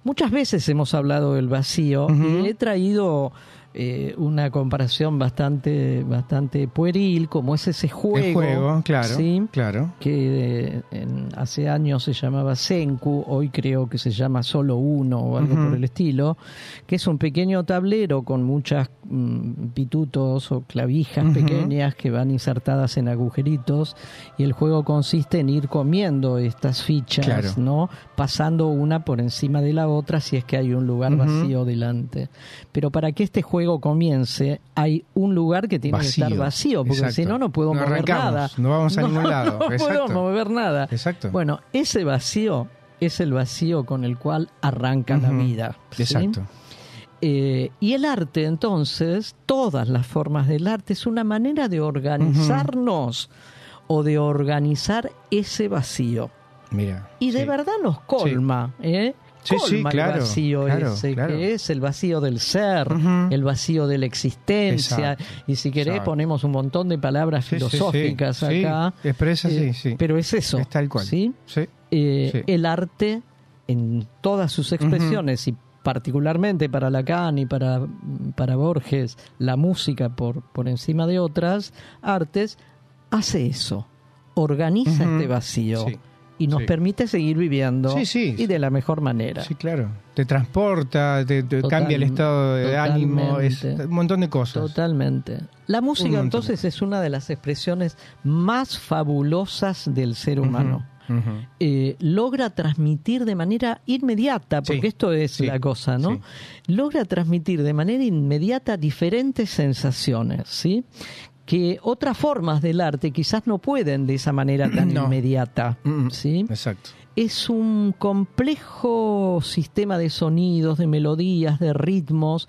Muchas veces hemos hablado del vacío y he traído eh, una comparación bastante, bastante pueril, como es ese juego, El juego, claro. ¿sí? Claro. que eh, en- hace años se llamaba Senku, hoy creo que se llama solo uno o algo por el estilo, que es un pequeño tablero con muchas mm, pitutos o clavijas pequeñas que van insertadas en agujeritos y el juego consiste en ir comiendo estas fichas, Claro. ¿no? Pasando una por encima de la otra si es que hay un lugar vacío delante. Pero para que este juego comience hay un lugar que tiene que estar Vacío. porque si no no puedo No mover nada. no vamos a ningún lado. No Exacto. puedo mover nada. Exacto. Bueno, ese vacío es el vacío con el cual arranca la vida. ¿sí? Exacto. Eh, y el arte, entonces, todas las formas del arte, es una manera de organizarnos o de organizar ese vacío. Mira. Y de sí. verdad nos colma, ¿eh? Sí, sí, Colma claro, el vacío claro, ese, claro. que es el vacío del ser, el vacío de la existencia. Exacto, Y si querés, exacto. ponemos un montón de palabras Sí, sí, sí. filosóficas Sí, acá. expresa, sí, Eh, sí. Pero es eso. Es tal cual. ¿sí? Eh. El arte, en todas sus expresiones, y particularmente para Lacan y para, para Borges, la música por, por encima de otras artes, hace eso. Organiza este vacío. Y nos Sí. permite seguir viviendo Sí, sí. y de la mejor manera. Sí, claro. Te transporta, te, te Total- cambia el estado de ánimo, es un montón de cosas. Totalmente. La música entonces es una de las expresiones más fabulosas del ser humano. Eh, logra transmitir de manera inmediata, porque esto es la cosa, ¿no? Logra transmitir de manera inmediata diferentes sensaciones, ¿sí? Que otras formas del arte quizás no pueden de esa manera tan No. inmediata, Mm, ¿sí? Exacto. Es un complejo sistema de sonidos, de melodías, de ritmos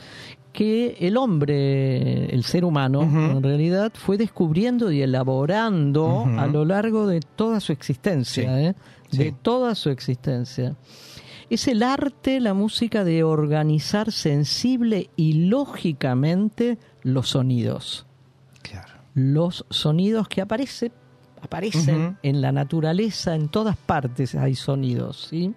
que el hombre, el ser humano, en realidad fue descubriendo y elaborando a lo largo de toda su existencia, Sí. ¿eh? de Sí. toda su existencia. Es el arte, la música de organizar sensible y lógicamente los sonidos. Los sonidos que aparece, aparecen en la naturaleza, en todas partes hay sonidos, ¿sí?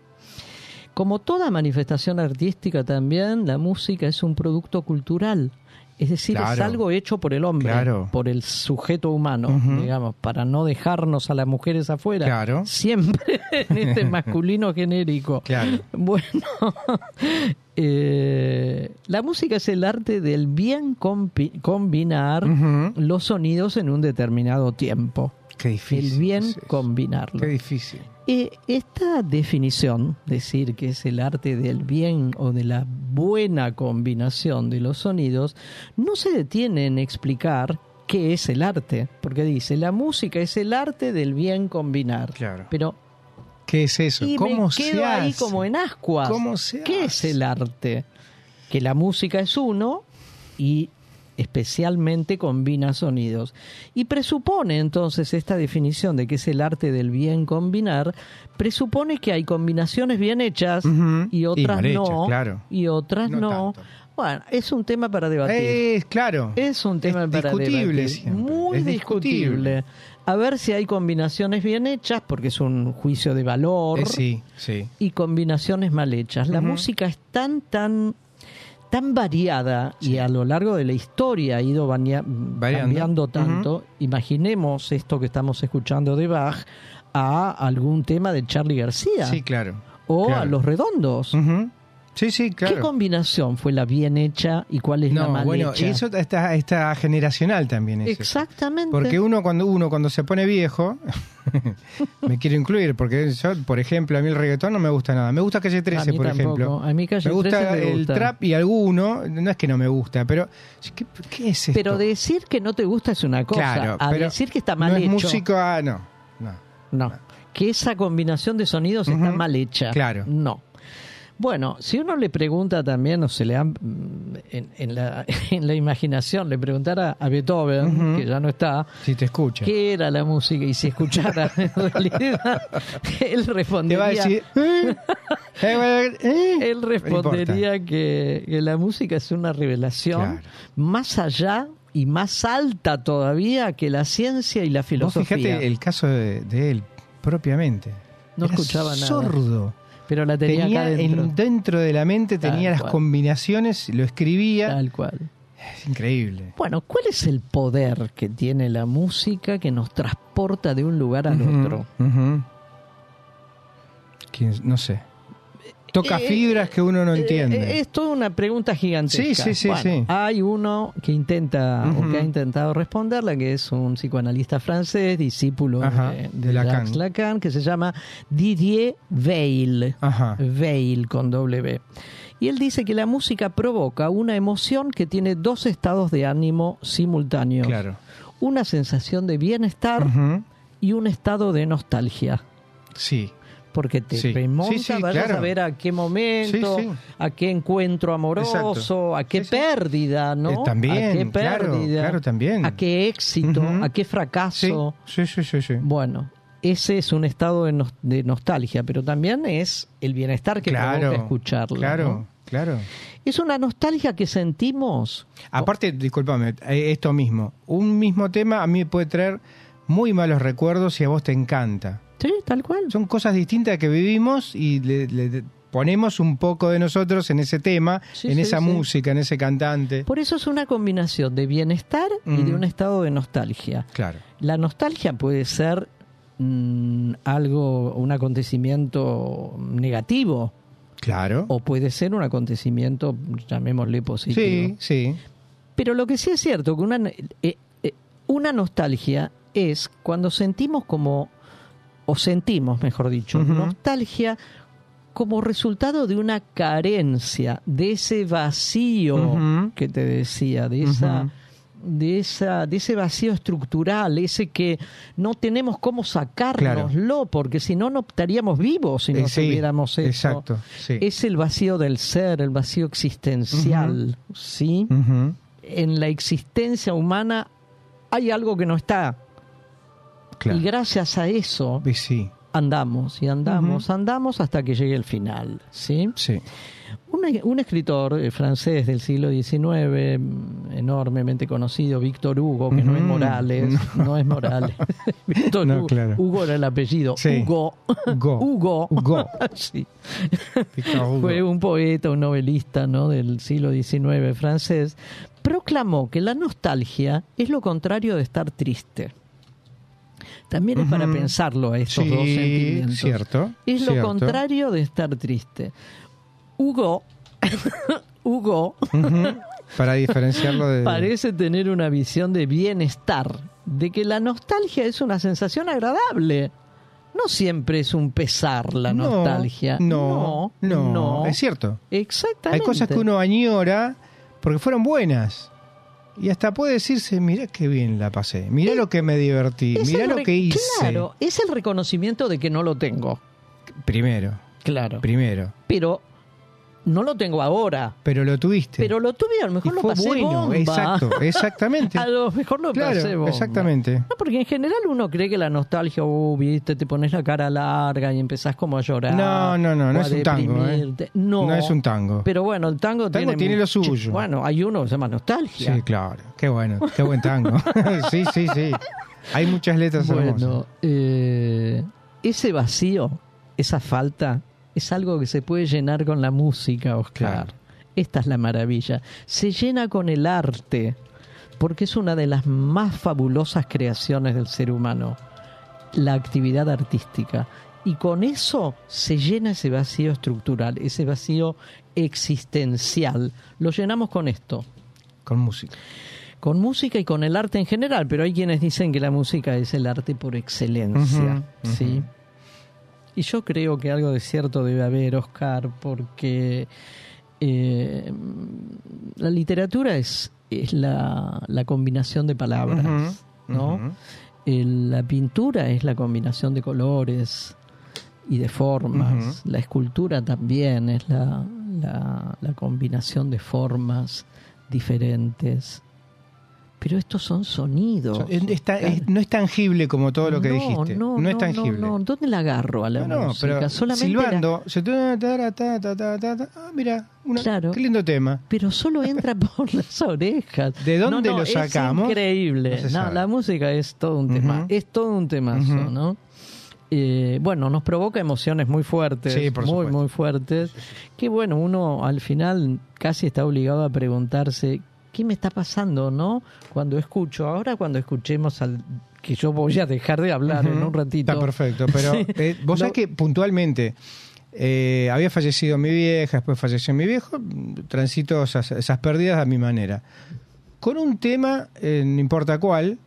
Como toda manifestación artística también, la música es un producto cultural. Es decir, es algo hecho por el hombre, Claro. por el sujeto humano, digamos, para no dejarnos a las mujeres afuera. Claro. Siempre en este masculino genérico. Claro. Bueno, eh, la música es el arte del bien combinar los sonidos en un determinado tiempo. Qué difícil. El bien es combinarlo. Qué difícil. Eh, esta definición, decir que es el arte del bien o de la buena combinación de los sonidos, no se detiene en explicar qué es el arte, porque dice, la música es el arte del bien combinar. Claro. Pero ¿Qué es eso? y ¿Cómo me se quedo ahí hace? como en ascuas. ¿Cómo se ¿Qué hace? es el arte? Que la música es uno y especialmente combina sonidos. Y presupone entonces esta definición de que es el arte del bien combinar, presupone que hay combinaciones bien hechas y Y otras hechas, no, claro. y otras No. Bueno, es un tema para debatir. Es claro. Es un tema Es para discutible debatir. Muy es discutible. discutible. A ver si hay combinaciones bien hechas, porque es un juicio de valor Eh, sí, sí. y combinaciones mal hechas. La música es tan, tan, tan variada y a lo largo de la historia ha ido cambiando tanto. Imaginemos esto que estamos escuchando de Bach a algún tema de Charlie García Sí, claro. o claro. a Los Redondos. Sí, sí, claro. ¿Qué combinación fue la bien hecha y cuál es la no, mal bueno, hecha? eso está, está generacional también. Es eso. Exactamente. Porque uno cuando uno cuando se pone viejo, me quiero incluir, porque yo, por ejemplo, a mí el reggaetón no me gusta nada. Me gusta Calle 13, A mí por tampoco. ejemplo. A mí Calle me gusta 13 me el gusta. trap y alguno, no es que no me gusta, pero ¿qué, qué es esto? Pero decir que no te gusta es una cosa. Claro, a pero decir que está mal no es hecho. música, ah, no, no. No. Que esa combinación de sonidos está Ujú. mal hecha. Claro. No. Bueno, si uno le pregunta también, o se le han, mm, en, en la, en la imaginación, le preguntara a Beethoven, que ya no está, Si te escucha. qué era la música y si escuchara en realidad, él Te respondería, va a decir, ¿eh? Eh, eh. él respondería que, que la música es una revelación Claro. más allá y más alta todavía que la ciencia y la Vos filosofía. fíjate el caso de, de él, propiamente. No Era escuchaba nada. sordo. Pero la tenía, Tenía, acá dentro. en- dentro de la mente, Tal tenía las cual. combinaciones, lo escribía. Tal cual. Es increíble. Bueno, ¿cuál es el poder que tiene la música que nos transporta de un lugar al otro? ujú. ¿Quién- no sé. Toca Eh, fibras que uno no Eh, entiende. eh, es toda una pregunta gigantesca. Sí, sí, sí, Bueno, sí. Hay uno que intenta o que ha intentado responderla, que es un psicoanalista francés, discípulo Ajá, de, de de Lacan. Jacques Lacan, que se llama Didier Veil. Ajá. Veil con W. Y él dice que la música provoca una emoción que tiene dos estados de ánimo simultáneos. Claro. Una sensación de bienestar y un estado de nostalgia. Sí. Porque te Sí. remonta, Sí, claro. a ver a qué momento, a qué encuentro amoroso, Exacto. a qué pérdida, ¿no? Eh, también, a qué pérdida, claro, también. a qué éxito, a qué fracaso. sí, sí, sí, sí. Bueno, ese es un estado de, nos- de nostalgia, pero también es el bienestar que claro, provoca escucharlo. Claro, ¿no? claro. Es una nostalgia que sentimos. Aparte, discúlpame, eh, esto mismo. Un mismo tema a mí puede traer muy malos recuerdos y a vos te encanta. Sí, tal cual. Son cosas distintas que vivimos y le, le ponemos un poco de nosotros en ese tema, Sí, en sí, esa sí. música, en ese cantante. Por eso es una combinación de bienestar y de Mm. un estado de nostalgia. Claro. La nostalgia puede ser mm, algo, un acontecimiento negativo Claro. o puede ser un acontecimiento, llamémosle positivo. sí, sí. Pero lo que sí es cierto, que una, eh, eh, una nostalgia es cuando sentimos como, o sentimos, mejor dicho, nostalgia como resultado de una carencia, de ese vacío que te decía, de esa... De, esa, de ese vacío estructural, ese que no tenemos cómo sacárnoslo, porque si no, no estaríamos vivos si no Eh, sí, tuviéramos eso. Exacto, sí. Es el vacío del ser, el vacío existencial, ¿sí? En la existencia humana hay algo que no está. Claro. Y gracias a eso, Y sí. andamos y andamos, andamos hasta que llegue el final, ¿sí? Sí. Un, un escritor eh, francés del siglo XIX, enormemente conocido, Víctor Hugo, que no es. Morales, No. no, es Morales. Víctor No, Hugo, claro. Hugo era el apellido. Sí. Hugo. Hugo. Hugo. Hugo. Sí. Víctor Hugo. Fue un poeta, un novelista ¿no? del siglo XIX francés. Proclamó que la nostalgia es lo contrario de estar triste. También es para pensarlo a estos Sí, dos sentimientos. cierto, Es lo contrario de estar triste. Hugo, Hugo. Para diferenciarlo de. parece tener una visión de bienestar, de que la nostalgia es una sensación agradable. No siempre es un pesar la No, nostalgia. No, no, Es cierto. Exactamente. Hay cosas que uno añora porque fueron buenas. Y hasta puede decirse, mirá qué bien la pasé, mirá lo que me divertí, mirá lo que hice. Claro, es el reconocimiento de que no lo tengo. Primero, Claro. primero. Pero no lo tengo ahora. Pero lo tuviste. Pero lo tuve, a lo mejor Y lo fue pasé bueno, bomba. exacto, exactamente. a lo mejor lo pasé Claro, bomba. exactamente. No, porque en general uno cree que la nostalgia, uh, viste, te pones la cara larga y empezás como a llorar. No, no, no, no es un tango, ¿eh? No, No es un tango. Pero bueno, el tango, tango tiene, tiene lo suyo. Bueno, hay uno que se llama nostalgia. Sí, claro. Qué bueno, qué buen tango. sí, sí, sí. Hay muchas letras hermosas. Bueno, eh, ese vacío, esa falta, es algo que se puede llenar con la música, Oscar. Claro. Esta es la maravilla. Se llena con el arte, porque es una de las más fabulosas creaciones del ser humano, la actividad artística. Y con eso se llena ese vacío estructural, ese vacío existencial. Lo llenamos con esto, Con música. con música y con el arte en general, pero hay quienes dicen que la música es el arte por excelencia, ¿sí? Y yo creo que algo de cierto debe haber, Oscar, porque eh, la literatura es, es la, la combinación de palabras, ¿no? la pintura es la combinación de colores y de formas. La escultura también es la, la, la combinación de formas diferentes. Pero estos son sonidos. Está- es- no es tangible como todo lo que no, dijiste. No, No, es tangible. No, ¿Dónde la agarro a la No, música? pero Solamente la- silbando, se ta. Ah, mira, una- Claro. qué lindo tema. pero solo entra por las orejas. ¿De dónde lo sacamos? Es increíble. La música es todo un tema. Es todo un temazo. ¿no? Eh, bueno, nos provoca emociones muy fuertes, Sí, por muy, muy fuertes. Que bueno, uno al final casi está obligado a preguntarse qué me está pasando, ¿no? Cuando escucho, ahora cuando escuchemos al que yo voy a dejar de hablar en un ratito. Está perfecto, pero eh, vos No- sabés que puntualmente eh, había fallecido mi vieja, después falleció mi viejo, transito esas, esas pérdidas a mi manera. Con un tema, eh, no importa cuál,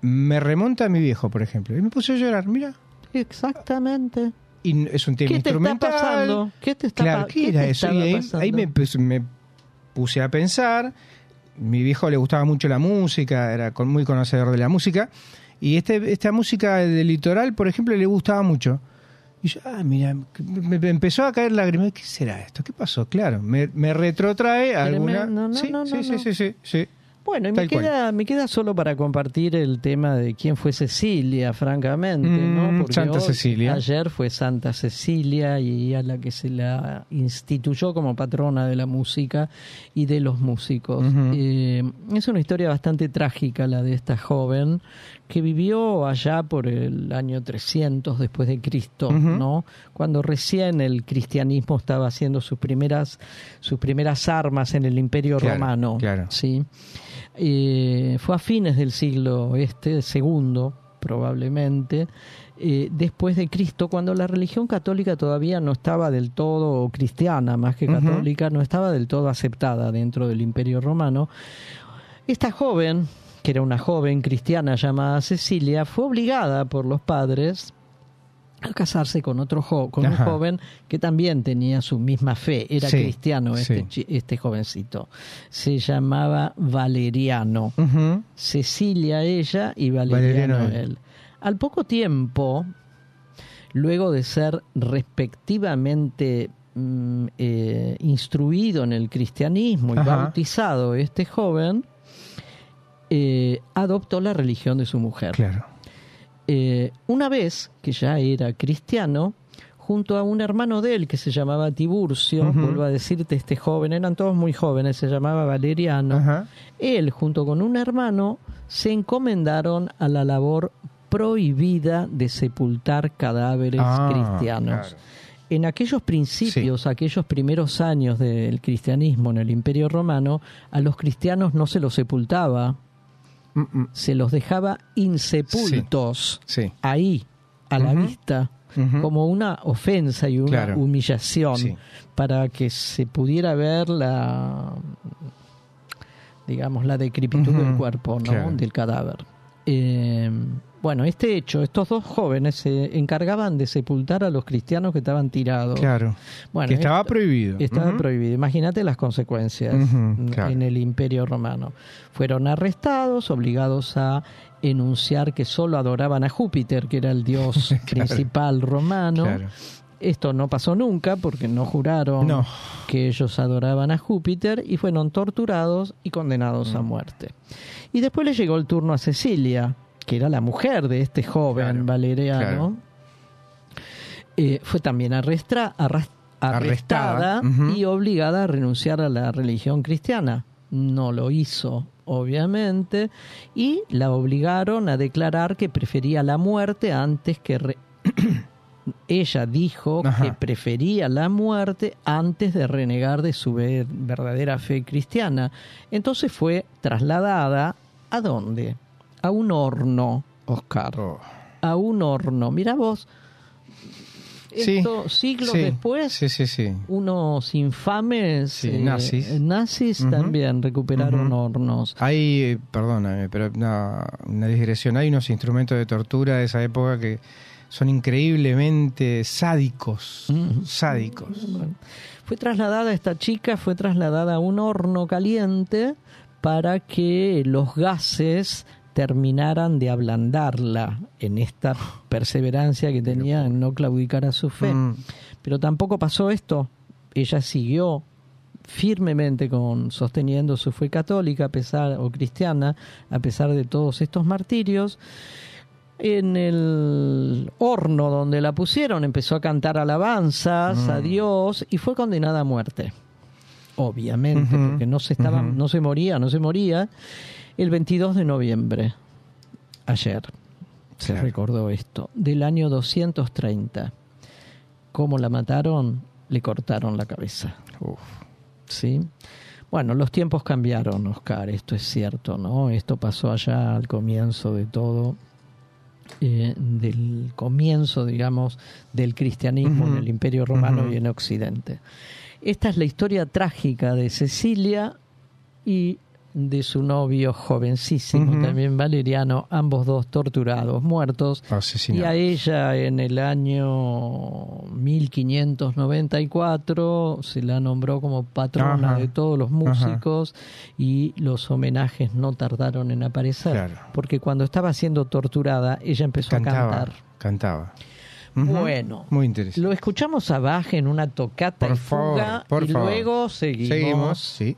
me remonta a mi viejo, por ejemplo, y me puse a llorar, mira. Exactamente. Y es un tema ¿Qué te está instrumental. pasando? ¿Qué te está Claro, ¿qué qué era te eso? Y ahí, me, pus- me puse a pensar. Mi viejo le gustaba mucho la música, era muy conocedor de la música. Y este, esta música del litoral, por ejemplo, le gustaba mucho. Y yo, ah, mira, me, empezó a caer lágrimas. ¿Qué será esto? ¿Qué pasó? Claro, me, me retrotrae a alguna. No, sí, no, sí, sí, sí, sí. Bueno, y me cual. queda, me queda solo para compartir el tema de quién fue Cecilia, francamente, Mm, ¿no? Porque Santa hoy- Cecilia. Ayer fue Santa Cecilia y a la que se la instituyó como patrona de la música y de los músicos. Eh, es una historia bastante trágica la de esta joven que vivió allá por el año 300 después de Cristo. ¿no? Cuando recién el cristianismo estaba haciendo sus primeras sus primeras armas en el Imperio Claro, Romano, claro. ¿sí? Eh, fue a fines del siglo este, segundo, probablemente, eh, después de Cristo, cuando la religión católica todavía no estaba del todo cristiana, más que católica, no estaba del todo aceptada dentro del Imperio Romano. Esta joven, que era una joven cristiana llamada Cecilia, fue obligada por los padres a casarse con otro jo- con un joven que también tenía su misma fe, era Sí, cristiano este, sí. este jovencito. Se llamaba Valeriano. Cecilia ella y Valeriano, Valeriano él. él. Al poco tiempo, luego de ser respectivamente mm, eh, instruido en el cristianismo y Ajá. bautizado este joven, eh, adoptó la religión de su mujer. Claro. Eh, una vez que ya era cristiano, junto a un hermano de él que se llamaba Tiburcio, vuelvo a decirte, este joven, eran todos muy jóvenes, se llamaba Valeriano, él junto con un hermano se encomendaron a la labor prohibida de sepultar cadáveres Ah, cristianos. claro. En aquellos principios, aquellos primeros años del cristianismo en el Imperio Romano, a los cristianos no se los sepultaba, Mm, mm. se los dejaba insepultos, Sí. ahí, a la vista, como una ofensa y una Claro. humillación Sí. para que se pudiera ver la digamos la decrepitud del cuerpo ¿no? Claro. del cadáver Eh, bueno este hecho estos dos jóvenes se encargaban de sepultar a los cristianos que estaban tirados Claro. bueno, que estaba prohibido. estaba Ujú. prohibido imagínate las consecuencias en- claro. en el imperio romano fueron arrestados obligados a enunciar que solo adoraban a Júpiter que era el dios principal romano Claro. esto no pasó nunca porque no juraron No. que ellos adoraban a Júpiter y fueron torturados y condenados Mm. a muerte. Y después le llegó el turno a Cecilia, que era la mujer de este joven Claro, valeriano. claro. Eh, fue también arrestra- arras- arrestada, y obligada a renunciar a la religión cristiana. No lo hizo, obviamente, y la obligaron a declarar que prefería la muerte antes que... re- Ella dijo Ajá. que prefería la muerte antes de renegar de su ver- verdadera fe cristiana. Entonces fue trasladada a dónde? A un horno, Oscar. Oh. A un horno. Mira vos, Sí, esto siglos sí, después, Sí, sí, sí. unos infames eh, nazis. nazis también recuperaron hornos. Hay, perdóname, pero una, una digresión. Hay unos instrumentos de tortura de esa época que son increíblemente sádicos. Sádicos. Bueno, fue trasladada esta chica, fue trasladada a un horno caliente para que los gases terminaran de ablandarla en esta perseverancia que tenía en no claudicar a su fe. Mm. Pero tampoco pasó esto. Ella siguió firmemente con sosteniendo su fe católica a pesar o cristiana a pesar de todos estos martirios. En el horno donde la pusieron empezó a cantar alabanzas a Mm. Dios y fue condenada a muerte. Obviamente, porque no se estaba, no se moría, no se moría. El 22 de noviembre, ayer, se Claro. recordó esto, del año 230. ¿Cómo la mataron? Le cortaron la cabeza. Uf. ¿Sí? Bueno, los tiempos cambiaron, Oscar, esto es cierto, ¿no? Esto pasó allá al comienzo de todo, eh, del comienzo, digamos, del cristianismo en el Imperio Romano y en Occidente. Esta es la historia trágica de Cecilia y de su novio jovencísimo, también Valeriano, ambos dos torturados, muertos, y Asesinado. a ella en el año 1594 se la nombró como patrona Ajá. de todos los músicos y los homenajes no tardaron en aparecer. Claro. Porque cuando estaba siendo torturada, ella empezó Cantaba. a cantar. Cantaba. Bueno, Muy interesante. lo escuchamos a Bach en una tocata Por y fuga favor, por y favor. luego seguimos. Seguimos, sí.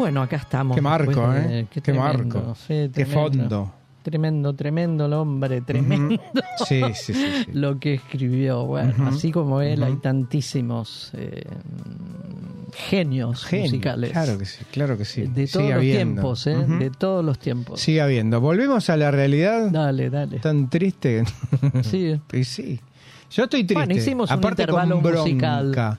Bueno, acá estamos. Qué marco, de- ¿eh? Qué tremendo, marco. sí, Qué fondo. Tremendo, tremendo el hombre, tremendo. Sí, sí, sí. sí. Lo que escribió, bueno, Ujú, así como él, hay ujú. tantísimos eh, genios Genio, musicales. Claro que sí, claro que sí. De todos Sigue los habiendo. tiempos, ¿eh? De todos los tiempos. Sigue habiendo. Volvemos a la realidad. Dale, dale. Tan triste. Sí. Y sí. Yo estoy triste. Bueno, hicimos un Aparte intervalo con bronca. musical.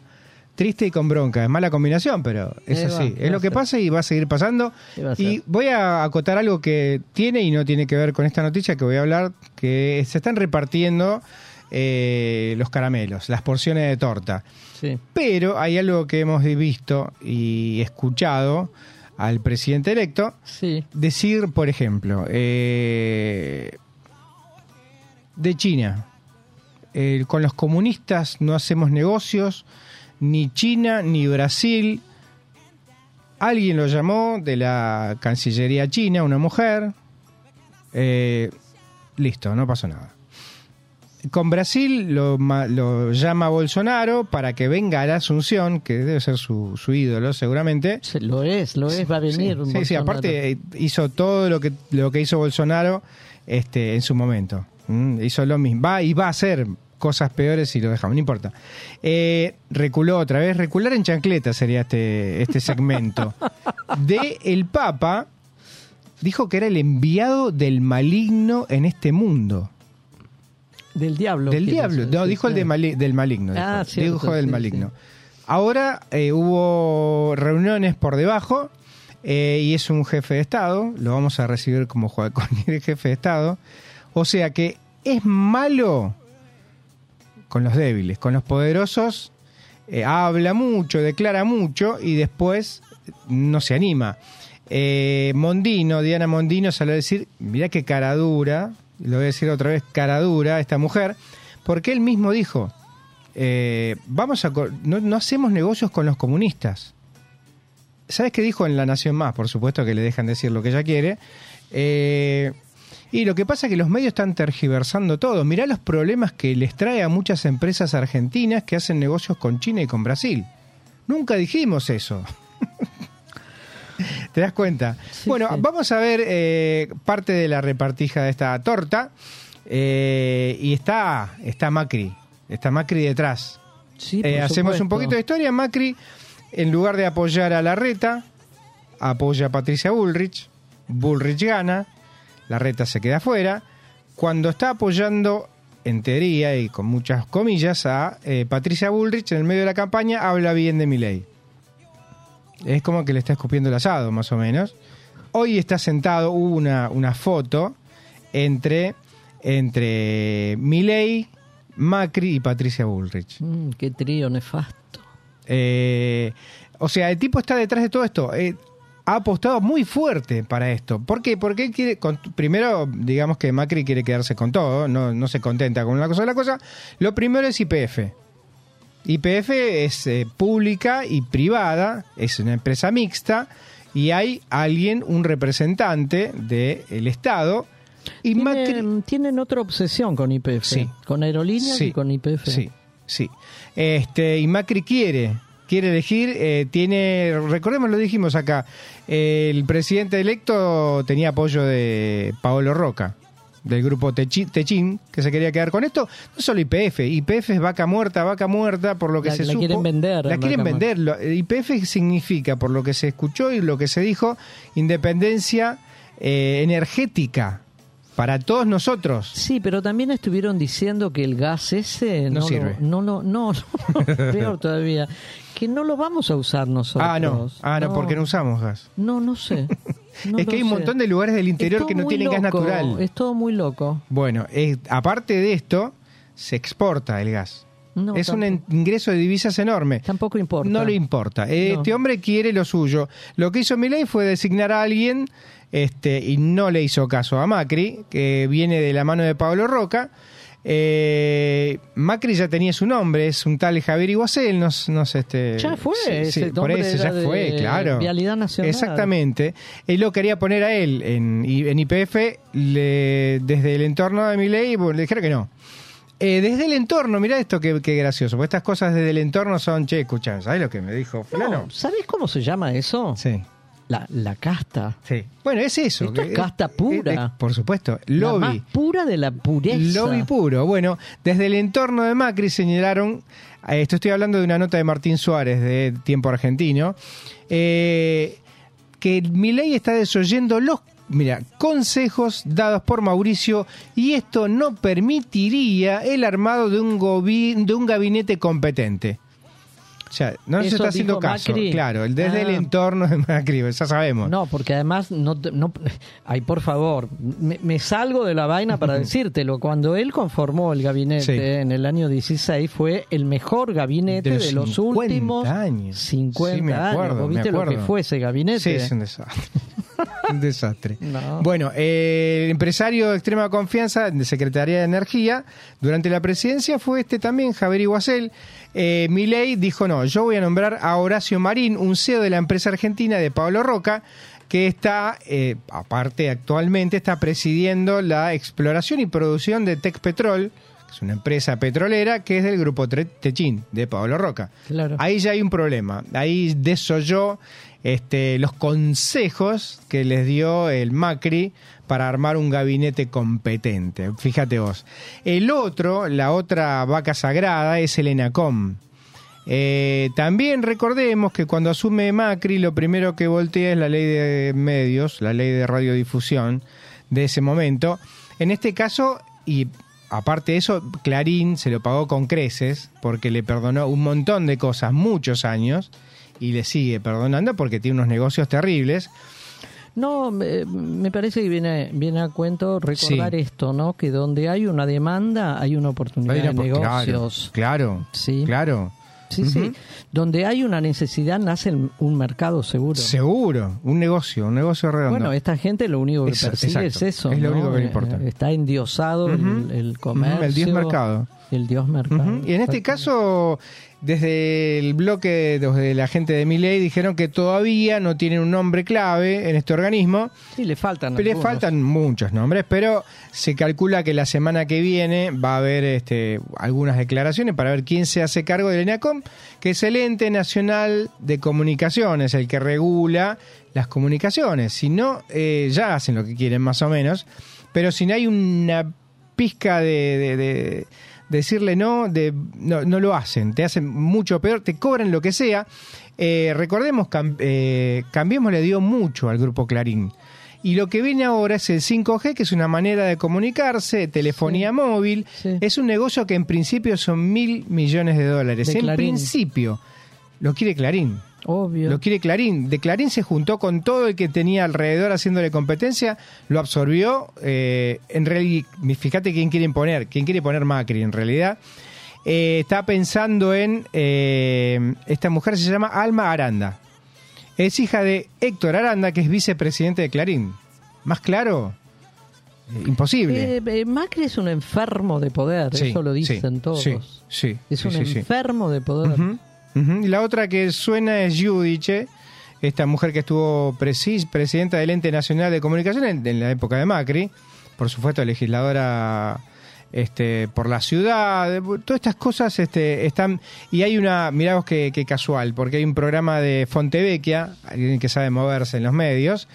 Triste y con bronca. Es mala combinación, pero es Eh, así. va es lo que pasa y va a seguir pasando. ¿Qué va a Y voy a acotar algo que tiene y no tiene que ver con esta noticia que voy a hablar, que se están repartiendo eh, los caramelos, las porciones de torta. Sí. Pero hay algo que hemos visto y escuchado al presidente electo Sí. decir, por ejemplo, eh, de China, eh, con los comunistas no hacemos negocios, ni China ni Brasil. Alguien lo llamó de la Cancillería china, una mujer. Eh, listo, no pasó nada. Con Brasil lo, ma- lo llama Bolsonaro para que venga a la Asunción, que debe ser su, su ídolo seguramente. Se- Lo es, lo es, va a venir. Sí, sí, sí, aparte eh, hizo todo lo que lo que hizo Bolsonaro este en su momento. Mm, hizo lo mismo. Va y va a hacer cosas peores si lo dejamos, no importa. Eh, reculó otra vez, recular en chancleta sería este, este segmento. De el Papa dijo que era el enviado del maligno en este mundo. Del diablo. Del diablo. No, dijo el de mali- del maligno. Dijo, Ah, cierto, dijo del sí, maligno. Ahora eh, hubo reuniones por debajo eh, y es un jefe de Estado. Lo vamos a recibir como Juan el jefe de Estado. O sea que es malo con los débiles. Con los poderosos eh, habla mucho, declara mucho y después no se anima. Eh, Mondino, Diana Mondino salió a decir, mirá qué cara dura, lo voy a decir otra vez, cara dura esta mujer, porque él mismo dijo, eh, vamos a no, no hacemos negocios con los comunistas. ¿Sabes qué dijo en La Nación Más? Por supuesto que le dejan decir lo que ella quiere. Y lo que pasa es que los medios están tergiversando todo. Mirá los problemas que les trae a muchas empresas argentinas que hacen negocios con China y con Brasil. Nunca dijimos eso. ¿Te das cuenta? Sí, bueno, sí. vamos a ver eh, parte de la repartija de esta torta. Eh, y está, está Macri. Está Macri detrás. Sí, Eh, hacemos un poquito de historia. Macri, en lugar de apoyar a Larreta, apoya a Patricia Bullrich. Bullrich gana. Larreta se queda afuera. Cuando está apoyando, en teoría y con muchas comillas, a eh, Patricia Bullrich en el medio de la campaña, habla bien de Milei. Es como que le está escupiendo el asado, más o menos. Hoy está sentado, hubo una, una foto entre, entre Milei, Macri y Patricia Bullrich. Mm, qué trío nefasto. Eh, o sea, el tipo está detrás de todo esto. Eh, ha apostado muy fuerte para esto. ¿Por qué? Porque él quiere. con- primero, digamos que Macri quiere quedarse con todo, no, no se contenta con una cosa de la cosa. Lo primero es IPF. IPF es eh, pública y privada, es una empresa mixta y hay alguien, un representante del Estado. Y Macri. Tienen, tienen otra obsesión con IPF. Sí. Con aerolíneas Sí, y con IPF. Sí, sí. Este, y Macri quiere, quiere elegir, eh, tiene, recordemos, lo dijimos acá, eh, el presidente electo tenía apoyo de Paolo Roca, del grupo Techi- Techín, que se quería quedar con esto. No solo IPF, IPF es vaca muerta, vaca muerta, por lo que La- se la supo. quieren vender, La quieren vender. IPF significa, por lo que se escuchó y lo que se dijo, independencia eh, energética para todos nosotros. Sí, pero también estuvieron diciendo que el gas ese No no, sirve. Lo, no, lo- no, no, peor todavía, que no lo vamos a usar nosotros. Ah, no, ah, no, porque no usamos gas. No, no sé. No es que hay un sé. montón de lugares del interior que no tienen gas natural. Es todo muy loco. Bueno, aparte de esto, se exporta el gas. No, es un tampoco- ingreso de divisas enorme. Tampoco importa. No le importa. Este hombre quiere lo suyo. Lo que hizo Milei fue designar a alguien este, y no le hizo caso a Macri, que viene de la mano de Pablo Roca. Eh, Macri ya tenía su nombre, es un tal Javier Iguacel, no, s- no sé, este, Ya fue, sí, ese sí, por eso ya fue, claro. Vialidad Nacional. Exactamente. Él lo quería poner a él en, IPF desde el entorno de Milei, bueno, le dijeron que no. Eh, desde el entorno, mira esto que, que gracioso, porque estas cosas desde el entorno son, che, escucha, ¿sabes lo que me dijo fulano? No, ¿Sabes cómo se llama eso? Sí. La, la casta. Sí. Bueno, es eso. Esto es casta pura. por supuesto. La Lobby. más pura de la pureza. Lobby puro. Bueno, desde el entorno de Macri señalaron, eh, esto estoy hablando de una nota de Martín Suárez de Tiempo Argentino, eh, que Milei está desoyendo los mira, consejos dados por Mauricio y esto no permitiría el armado de un, gobi- de un gabinete competente. O sea, no nos Eso está haciendo caso. Macri. Claro, el- desde Ah. el entorno de Macri, ya sabemos. No, porque además, no, no, ay, por favor, me, me salgo de la vaina para decírtelo. Cuando él conformó el gabinete Sí. en el año 16, fue el mejor gabinete De de, los los 50 últimos años. 50 Sí, me acuerdo, años. ¿Vos me ¿Viste lo que acuerdo. fue ese gabinete? Sí, es un desastre. un desastre. No. Bueno, eh, el empresario de extrema confianza de Secretaría de Energía durante la presidencia fue este también, Javier Iguacel. Eh, Milei dijo, no, yo voy a nombrar a Horacio Marín, un CEO de la empresa argentina de Pablo Roca, que está, eh, aparte actualmente, está presidiendo la exploración y producción de Tecpetrol, que es una empresa petrolera que es del grupo Techín, de Pablo Roca. Claro. Ahí ya hay un problema. Ahí desoyó este, los consejos que les dio el Macri para armar un gabinete competente. Fíjate vos. El otro, la otra vaca sagrada, es el ENACOM. Eh, también recordemos que cuando asume Macri, lo primero que voltea es la ley de medios, la ley de radiodifusión de ese momento. En este caso, y aparte de eso, Clarín se lo pagó con creces porque le perdonó un montón de cosas, muchos años, y le sigue perdonando porque tiene unos negocios terribles. No, me, me parece que viene, viene a cuento recordar Sí. esto, ¿no? Que donde hay una demanda hay una oportunidad Hay una de negocios. Claro, Sí. claro. Sí, sí. Donde hay una necesidad nace un mercado seguro. Seguro, un negocio, un negocio redondo. Bueno, esta gente lo único que persigue exacto. es eso. Es lo ¿no? único que le Eh, importa. Está endiosado el- comercio. El dios mercado. El dios mercado. Y en este caso, desde el bloque de la gente de Miley dijeron que todavía no tienen un nombre clave en este organismo. Sí, le faltan. Le faltan muchos nombres, pero se calcula que la semana que viene va a haber este, algunas declaraciones para ver quién se hace cargo del ENACOM, que es el ente nacional de comunicaciones, el que regula las comunicaciones. Si no, eh, ya hacen lo que quieren más o menos, pero si no hay una pizca de, de- de decirle no, de, no, no lo hacen, te hacen mucho peor, te cobran lo que sea. Eh, recordemos, Cam- eh, Cambiemos le dio mucho al grupo Clarín. Y lo que viene ahora es el 5G, que es una manera de comunicarse, telefonía móvil. Sí. Es un negocio que en principio son mil millones de dólares. De en Clarín. principio, lo quiere Clarín. Obvio. Lo quiere Clarín. De Clarín se juntó con todo el que tenía alrededor haciéndole competencia, lo absorbió. eh, en realidad, fíjate quién quiere poner, quién quiere poner Macri en realidad. Eh, está pensando en eh, esta mujer se llama Alma Aranda. Es hija de Héctor Aranda, que es vicepresidente de Clarín. ¿Más claro? Eh, imposible. Eh, eh, Macri es un enfermo de poder, Sí, eso lo sí, dicen todos. sí, sí, es un enfermo de poder. Y la otra que suena es Yudiche, esta mujer que estuvo presi- presidenta del Ente Nacional de Comunicación en, en la época de Macri, por supuesto legisladora este, por la ciudad, todas estas cosas este, están... Y hay una, mirá vos qué, qué casual, porque hay un programa de Fontevecchia, alguien que sabe moverse en los medios,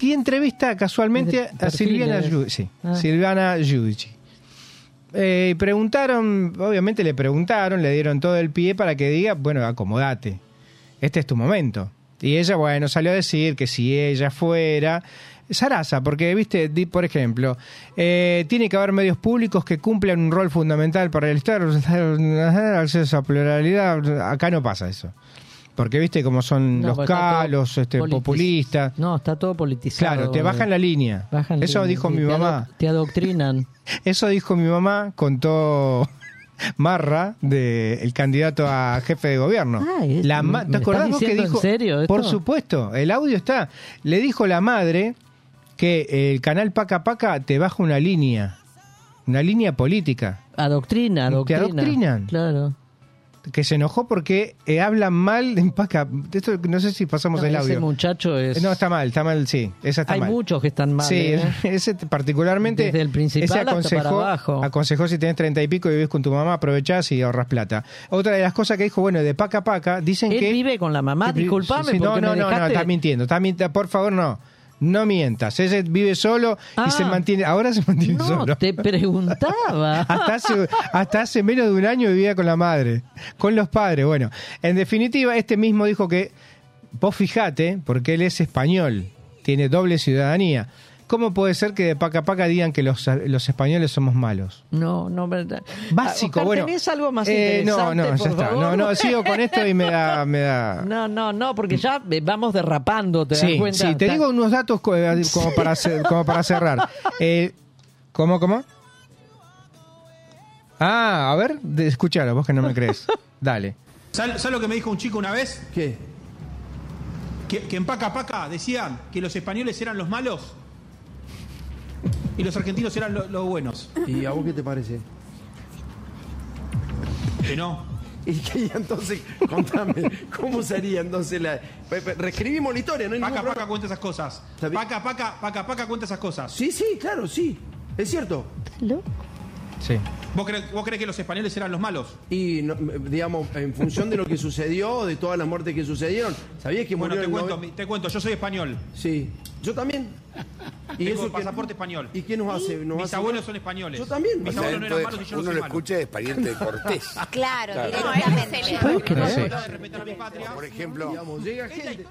y entrevista casualmente a. Silviana, Giu- sí, Ah. Silvana Giudici. Eh, preguntaron, obviamente le preguntaron, le dieron todo el pie para que diga, bueno, acomodate, este es tu momento. Y ella, bueno, salió a decir que si ella fuera... Sarasa, porque, viste, por ejemplo, eh, tiene que haber medios públicos que cumplan un rol fundamental para el Estado, acceso a pluralidad, acá no pasa eso. Porque, viste, como son No, los calos, este, populistas. No, está todo politizado. Claro, te bajan la línea. Bajan Eso línea, dijo mi te mamá. Te adoctrinan. Eso dijo mi mamá, contó Marra, de, el candidato a jefe de gobierno. Ah, es- la ¿me ¿Te acordás vos que diciendo en dijo? serio esto? Por supuesto, el audio está. Le dijo la madre que el canal Paca Paca te baja una línea, una línea política. Adoctrina, Te adoctrina. adoctrinan. Claro. Que se enojó porque eh, hablan mal en Paca. Esto no sé si pasamos No, el ese audio. muchacho es... No, está mal, está mal, sí. Esa está Hay mal. muchos que están mal. Sí, ¿eh? ese particularmente. Desde el principal ese hasta aconsejó, para abajo. aconsejó si tenés treinta y pico y vivís con tu mamá, aprovechás y ahorras plata. Otra de las cosas que dijo, bueno, de paca a paca, dicen Él que. vive con la mamá, disculpame sí, no, no, no, no, está mintiendo. Está mintiendo. Por favor, no. No mientas. Ese vive solo Ah. y se mantiene. Ahora se mantiene No, solo. te preguntaba. Hasta hace, hasta hace menos de un año vivía con la madre, con los padres. Bueno, en definitiva, este mismo dijo que, vos fijate, porque él es español, tiene doble ciudadanía. ¿Cómo puede ser que de paca a paca digan que los, los españoles somos malos? No, no, verdad. Básico, Oscar, bueno. ¿Tenés algo más Eh, no, interesante, no, ya por está. favor? No, no, sigo con esto y me da. Me da... No, no, no, porque ya vamos derrapando, ¿te das Sí, cuenta? sí, te digo unos datos eh, como para, cer- como para cerrar. Eh, ¿Cómo, cómo? Ah, a ver, escuchalo, vos que no me crees. Dale. ¿Sabes ¿sabes lo que me dijo un chico una vez? ¿Qué? Que, que en Paca Paca decían que los españoles eran los malos y los argentinos eran lo- los buenos. ¿Y a vos qué te parece? Que no. Y que entonces, contame, ¿cómo sería entonces la. Reescribimos la historia, no hay Paca. Paca cuenta esas cosas. Paca Paca, Paca Paca cuenta esas cosas. Sí, sí, claro, sí. Es cierto. Sí. ¿Vos crees, vos creés que los españoles eran los malos? Y, no, digamos, en función de lo que sucedió, de todas las muertes que sucedieron, ¿sabías que Bueno, murió te cuento, te cuento, yo soy español. Sí, yo también. ¿Y Tengo eso pasaporte español. ¿Y qué nos hace? ¿Nos Mis hace abuelos mal? son españoles. Yo también. Mis O sea, abuelos no eran malos y yo no uno soy lo malo. escucha de pariente de Cortés. Claro, Claro. directamente. ¿Puedes? Sí. A mi patria. Por ejemplo, Digamos, llega gente.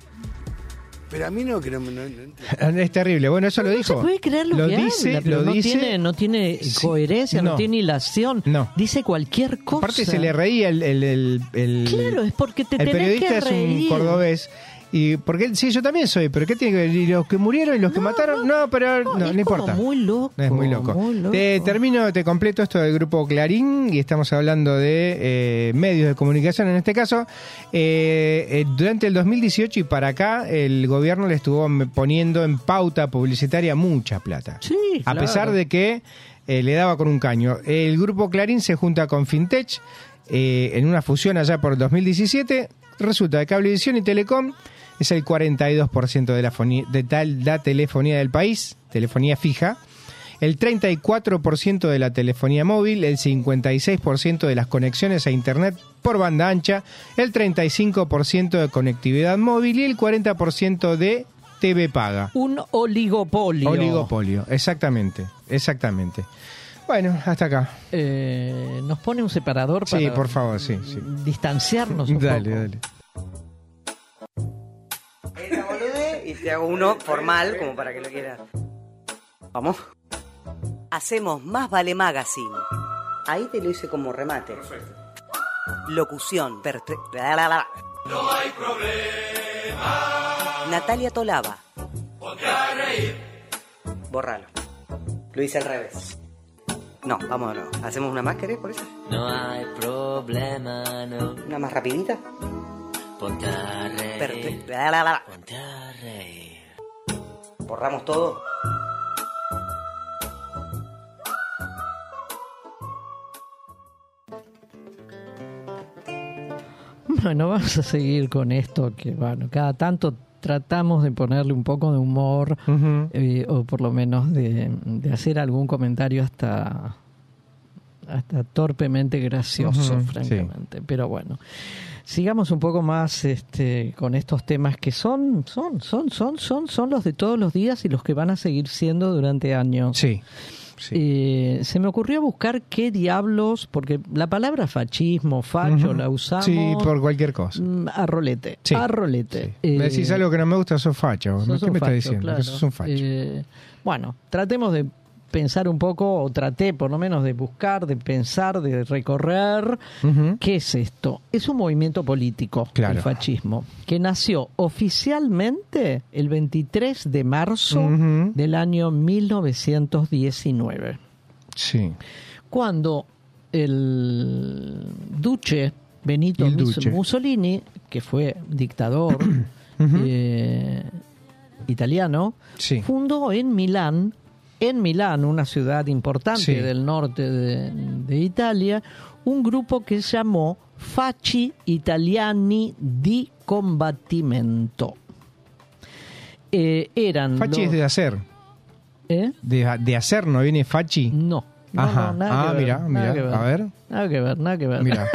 pero a mí no, que no, no- no entiendo. Es terrible. Bueno, eso lo No dijo. se puede creer lo, que dice, habla, lo no dice. tiene, no tiene Sí, coherencia, no. no. tiene hilación. No. Dice cualquier cosa. Aparte se le reía el, el, el- el- Claro, es porque te el tenés periodista que es un reír. cordobés. Y porque sí, yo también soy, pero ¿qué tiene que ver? ¿Y los que murieron y los que mataron? No, pero no, no, es importa. muy loco. Es muy loco. muy loco. Te termino, te completo esto del grupo Clarín y estamos hablando de eh, medios de comunicación en este caso. Eh, eh, durante el 2018 y para acá el gobierno le estuvo poniendo en pauta publicitaria mucha plata. Sí, A claro. pesar de que eh, le daba con un caño. El grupo Clarín se junta con Fintech eh, en una fusión allá por 2017. Resulta que Cablevisión y Telecom es el 42% de la, de la telefonía del país, telefonía fija. El 34% de la telefonía móvil, el 56% de las conexiones a Internet por banda ancha, el 35% de conectividad móvil y el 40% de TV paga. Un oligopolio. Oligopolio, exactamente, exactamente. Bueno, hasta acá. Eh, Nos pone un separador para Sí, por favor, sí, sí. distanciarnos un Dale, poco. dale. Esta y te hago uno formal como para que lo quieras. Vamos. Hacemos Más Vale Magazine. Ahí te lo hice como remate. Perfecto. Locución. No hay problema. Natalia Tolaba. Borralo. Lo hice al revés. No, nuevo. ¿Hacemos una más, querés, por eso? No hay problema, no. ¿Una más rapidita? Ponte a reír. Ponte reír. ¿Borramos todo? Bueno, vamos a seguir con esto que, bueno, cada tanto tratamos de ponerle un poco de humor eh, o por lo menos de, de hacer algún comentario hasta hasta torpemente gracioso, francamente. Pero bueno, sigamos un poco más este, con estos temas que son, son, son, son, son, son los de todos los días y los que van a seguir siendo durante años. Sí. Eh, se me ocurrió buscar qué diablos, porque la palabra fascismo, facho, Ujú. la usamos Sí, por cualquier cosa. mm, a rolete. Sí, A rolete. Me Eh, decís algo que no me gusta, sos facho. ¿Qué me facho, estás diciendo? claro. Que sos un facho. Eh, bueno, tratemos de pensar un poco, o traté por lo menos de buscar, de pensar, de recorrer. ¿Qué es esto? Es un movimiento político, Claro. el fascismo, que nació oficialmente el 23 de marzo del año 1919 Sí. cuando el duce Benito El Mus- duce. Mussolini, que fue dictador eh, italiano, Sí. fundó en Milán, en Milán, una ciudad importante Sí. del norte de, de Italia, un grupo que se llamó Facci Italiani di Combattimento. Eh, eran Fachi los- es de hacer. ¿Eh? De, de hacer, ¿no viene Fachi? No. No, Ajá. no, nada ah, que ver, mira, mira. A ver. Nada que ver, nada que ver. Mira.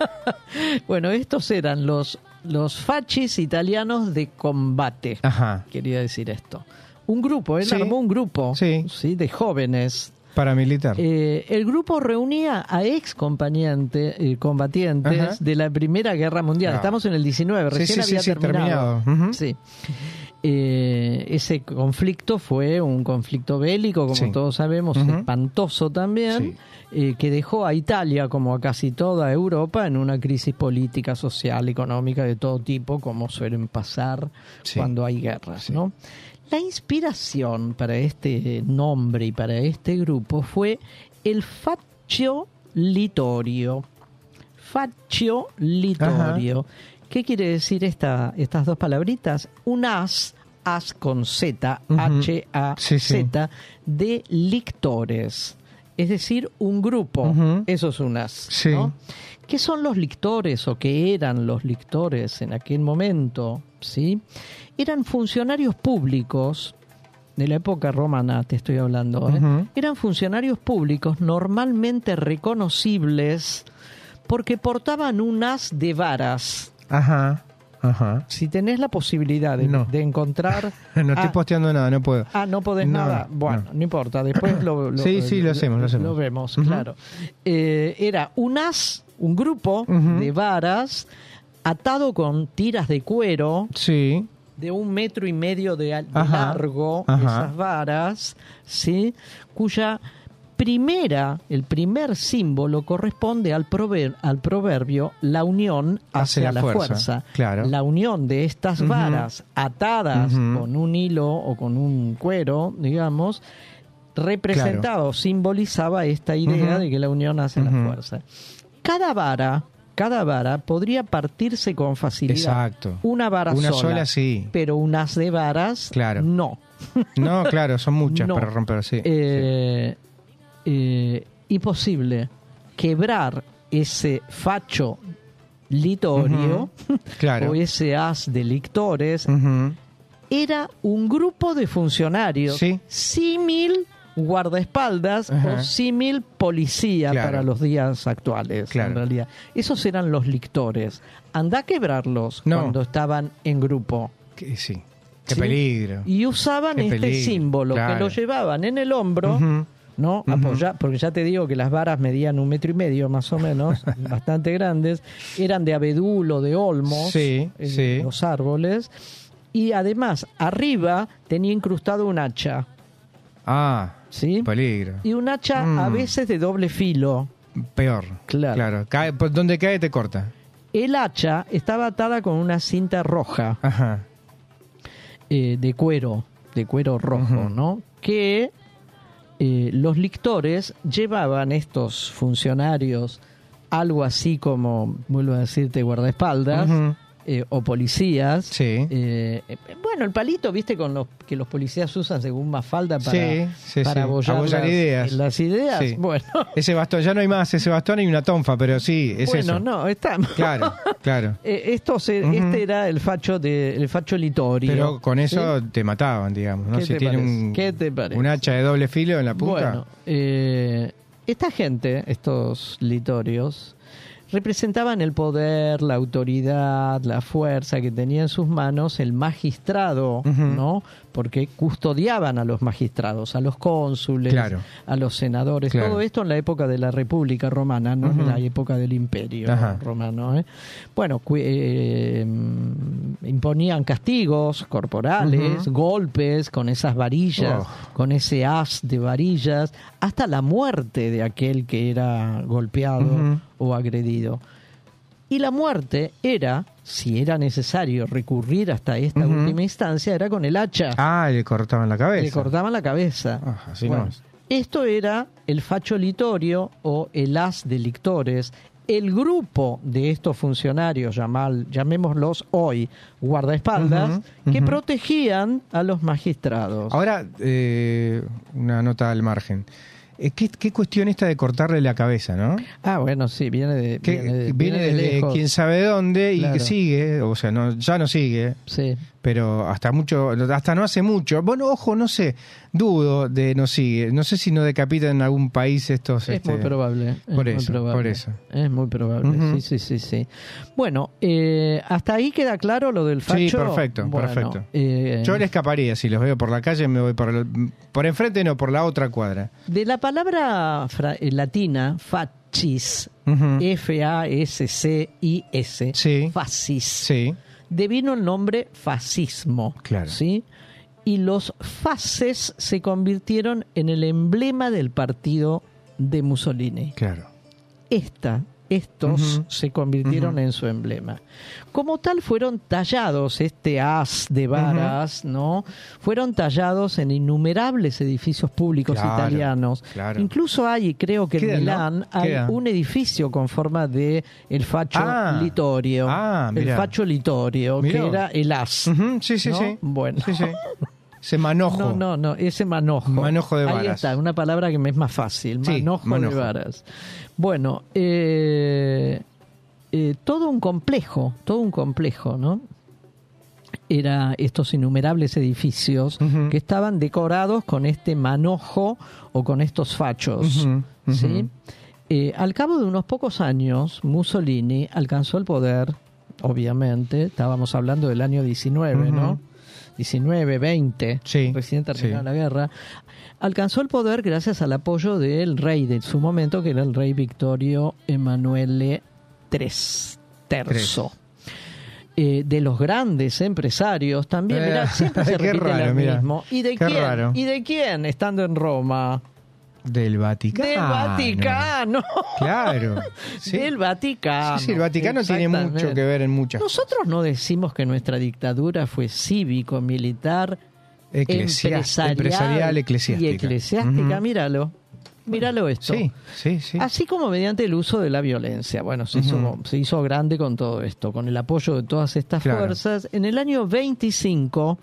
bueno, estos eran los, los fachis italianos de combate. Ajá. Quería decir esto. Un grupo, él Sí. armó un grupo Sí. ¿sí? de jóvenes. Paramilitar. Eh, el grupo reunía a ex eh, combatientes Ajá. de la Primera Guerra Mundial. Ah. Estamos en el 19, Sí, recién sí, sí, había terminado. terminado. Eh, ese conflicto fue un conflicto bélico, como todos sabemos, espantoso también, eh, que dejó a Italia, como a casi toda Europa, en una crisis política, social, económica de todo tipo, como suelen pasar cuando hay guerras. ¿no? La inspiración para este nombre y para este grupo fue el Faccio Litorio. Faccio Litorio. ¿Qué quiere decir esta, estas dos palabritas? Un as, as con Z. H-A-Z, de lictores. Es decir, un grupo. Ujú. Eso es un as. Sí. ¿no? ¿Qué son los lictores o qué eran los lictores en aquel momento? ¿Sí? Eran funcionarios públicos de la época romana, te estoy hablando. ¿eh? Eran funcionarios públicos normalmente reconocibles porque portaban un as de varas. Ajá. Ajá. Si tenés la posibilidad de, No. de encontrar... No estoy Ah, posteando nada, no puedo. Ah, no podés No, nada. Bueno, no. importa, después lo, lo- Sí, sí, lo hacemos, lo hacemos. vemos, Ujú. claro. Eh, era un as, un grupo de varas atado con tiras de cuero Sí. de un metro y medio de, al- de Ajá, largo, ajá. esas varas, ¿sí? cuya primera, el primer símbolo corresponde al, prover- al proverbio la unión Hace la fuerza, fuerza. claro. La unión de estas varas atadas con un hilo o con un cuero, digamos, representaba o simbolizaba esta idea de que la unión hace la fuerza. Cada vara, cada vara podría partirse con facilidad. Exacto. Una vara Una sola, sola, sí. pero un haz de varas, Claro. no. No, claro, son muchas No. para romper, sí. Eh, eh, imposible quebrar ese facho litorio. Claro. o ese haz de lictores era un grupo de funcionarios Sí. símil guardaespaldas o símil policía Claro. para los días actuales Claro. en realidad esos eran los lictores anda a quebrarlos No. cuando estaban en grupo Que- sí. Qué ¿Sí? peligro. y usaban Qué este peligro, símbolo que lo llevaban en el hombro ¿no? Ujú. Apoya- porque ya te digo que las varas medían un metro y medio más o menos, bastante grandes, eran de abedul o de olmos, Sí, eh, sí. los árboles, y además arriba tenía incrustado un hacha, Ah, ¿sí? peligro. Y un hacha a Mm. veces de doble filo. Peor. Claro. Claro. Cae, por donde cae te corta. El hacha estaba atada con una cinta roja Ajá. eh, de cuero, de cuero rojo. ¿no? Que eh, los lictores llevaban estos funcionarios algo así como, vuelvo a decirte, guardaespaldas. Eh, o policías. Sí. Eh, bueno, el palito, viste, con los que los policías usan según Mafalda para, Sí, sí, para abollar, Abollar las ideas. las ideas. Bueno, Ese bastón, ya no hay más ese bastón y una tonfa, pero sí, es bueno eso. no, está. Claro, claro. Eh, esto se-. Este era el facho de el facho litorio. Pero con eso te mataban, digamos, ¿no? ¿Qué Si te tiene un, ¿Qué te parece? un hacha de doble filo en la punta. Bueno, esta gente, estos litorios, representaban el poder, la autoridad, la fuerza que tenía en sus manos el magistrado. ¿no? Porque custodiaban a los magistrados, a los cónsules, Claro. a los senadores, Claro. todo esto en la época de la República Romana, no en la época del Imperio Ajá. Romano. ¿eh? Bueno, eh, mm, imponían castigos corporales, golpes con esas varillas, Oh. con ese haz de varillas, hasta la muerte de aquel que era golpeado o agredido. Y la muerte era, si era necesario recurrir hasta esta última instancia, era con el hacha. Ah, le cortaban la cabeza. Le cortaban la cabeza. Ah, así Bueno, no es. Esto era el facho litorio o el as de lictores. El grupo de estos funcionarios, llamal- llamémoslos hoy guardaespaldas, que protegían a los magistrados. Ahora, eh, una nota al margen. Eh, ¿Qué, qué cuestión esta de cortarle la cabeza, no? Ah, bueno, sí, viene de. Viene de, viene de lejos. quién sabe dónde y Claro. que sigue, o sea, no, ya no sigue. Sí. Pero hasta mucho, hasta no hace mucho. Bueno, ojo, no sé, dudo de no sigue. No sé si no decapita en algún país estos. Es este, muy probable. es Por muy eso, probable, por eso. Es muy probable. Sí, sí, sí, sí. Bueno, eh, hasta ahí queda claro lo del facho. Sí, perfecto, Bueno, perfecto. eh, Yo le escaparía si los veo por la calle, me voy por el- por enfrente, no por la otra cuadra. De la palabra fra- eh, latina, fascis, Ujú. F-A-S-C-I-S, Sí. fascis, Sí, devino el nombre fascismo. Claro. ¿sí? Y los fases se convirtieron en el emblema del partido de Mussolini. claro. Esta, estos se convirtieron en su emblema. Como tal fueron tallados, este as de varas, ¿no? Fueron tallados en innumerables edificios públicos Claro, italianos. claro. Incluso hay, y creo que Queda, en ¿no? Milán, hay un edificio con forma de el facho Ah. litorio. Ah, el facho litorio, Mirá. que era el as. Sí, sí, ¿no? sí. Bueno. Sí, sí. Ese manojo. No, no, no, ese manojo. Manojo de Ahí varas. está, una palabra que me es más fácil, Sí, manojo. de varas. Bueno, eh, eh, todo un complejo, todo un complejo, ¿no? Era estos innumerables edificios que estaban decorados con este manojo o con estos fachos. ¿sí? Eh, al cabo de unos pocos años, Mussolini alcanzó el poder, obviamente, estábamos hablando del año 19, Ujú. ¿no? 19, 20, Sí, recién terminada sí. la guerra, alcanzó el poder gracias al apoyo del rey de su momento, que era el rey Victorio Emanuele III. terzo. Eh, de los grandes empresarios también, Eh, mirá, siempre se repite raro, lo mirá. mismo. ¿Y de Qué quién? raro. ¿Y de quién estando en Roma? Del Vaticano. Del Vaticano. Claro. Sí. Del Vaticano. Sí, sí, el Vaticano tiene mucho que ver en muchas Nosotros no decimos que nuestra dictadura fue cívico, empresarial, empresarial, y eclesiástica. eclesiástica. Ujú. Míralo. Míralo esto. Sí, sí, sí. Así como mediante el uso de la violencia. Bueno, se, hizo, se hizo grande con todo esto, con el apoyo de todas estas Claro. fuerzas. En el año 25,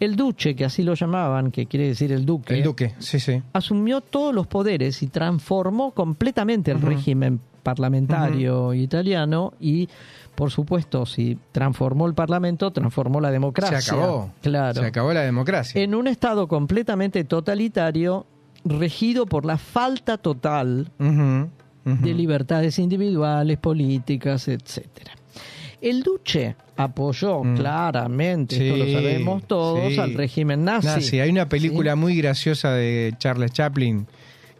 el duce, que así lo llamaban, que quiere decir el duque, El Duque, sí, sí. asumió todos los poderes y transformó completamente el régimen parlamentario italiano y, por supuesto, si transformó el parlamento, transformó la democracia. Se acabó. Claro. Se acabó la democracia. En un estado completamente totalitario, regido por la falta total de libertades individuales, políticas, etcétera. El Duce apoyó Mm. claramente, esto lo sabemos todos, sí. al régimen nazi. Nazi. Hay una película muy graciosa de Charles Chaplin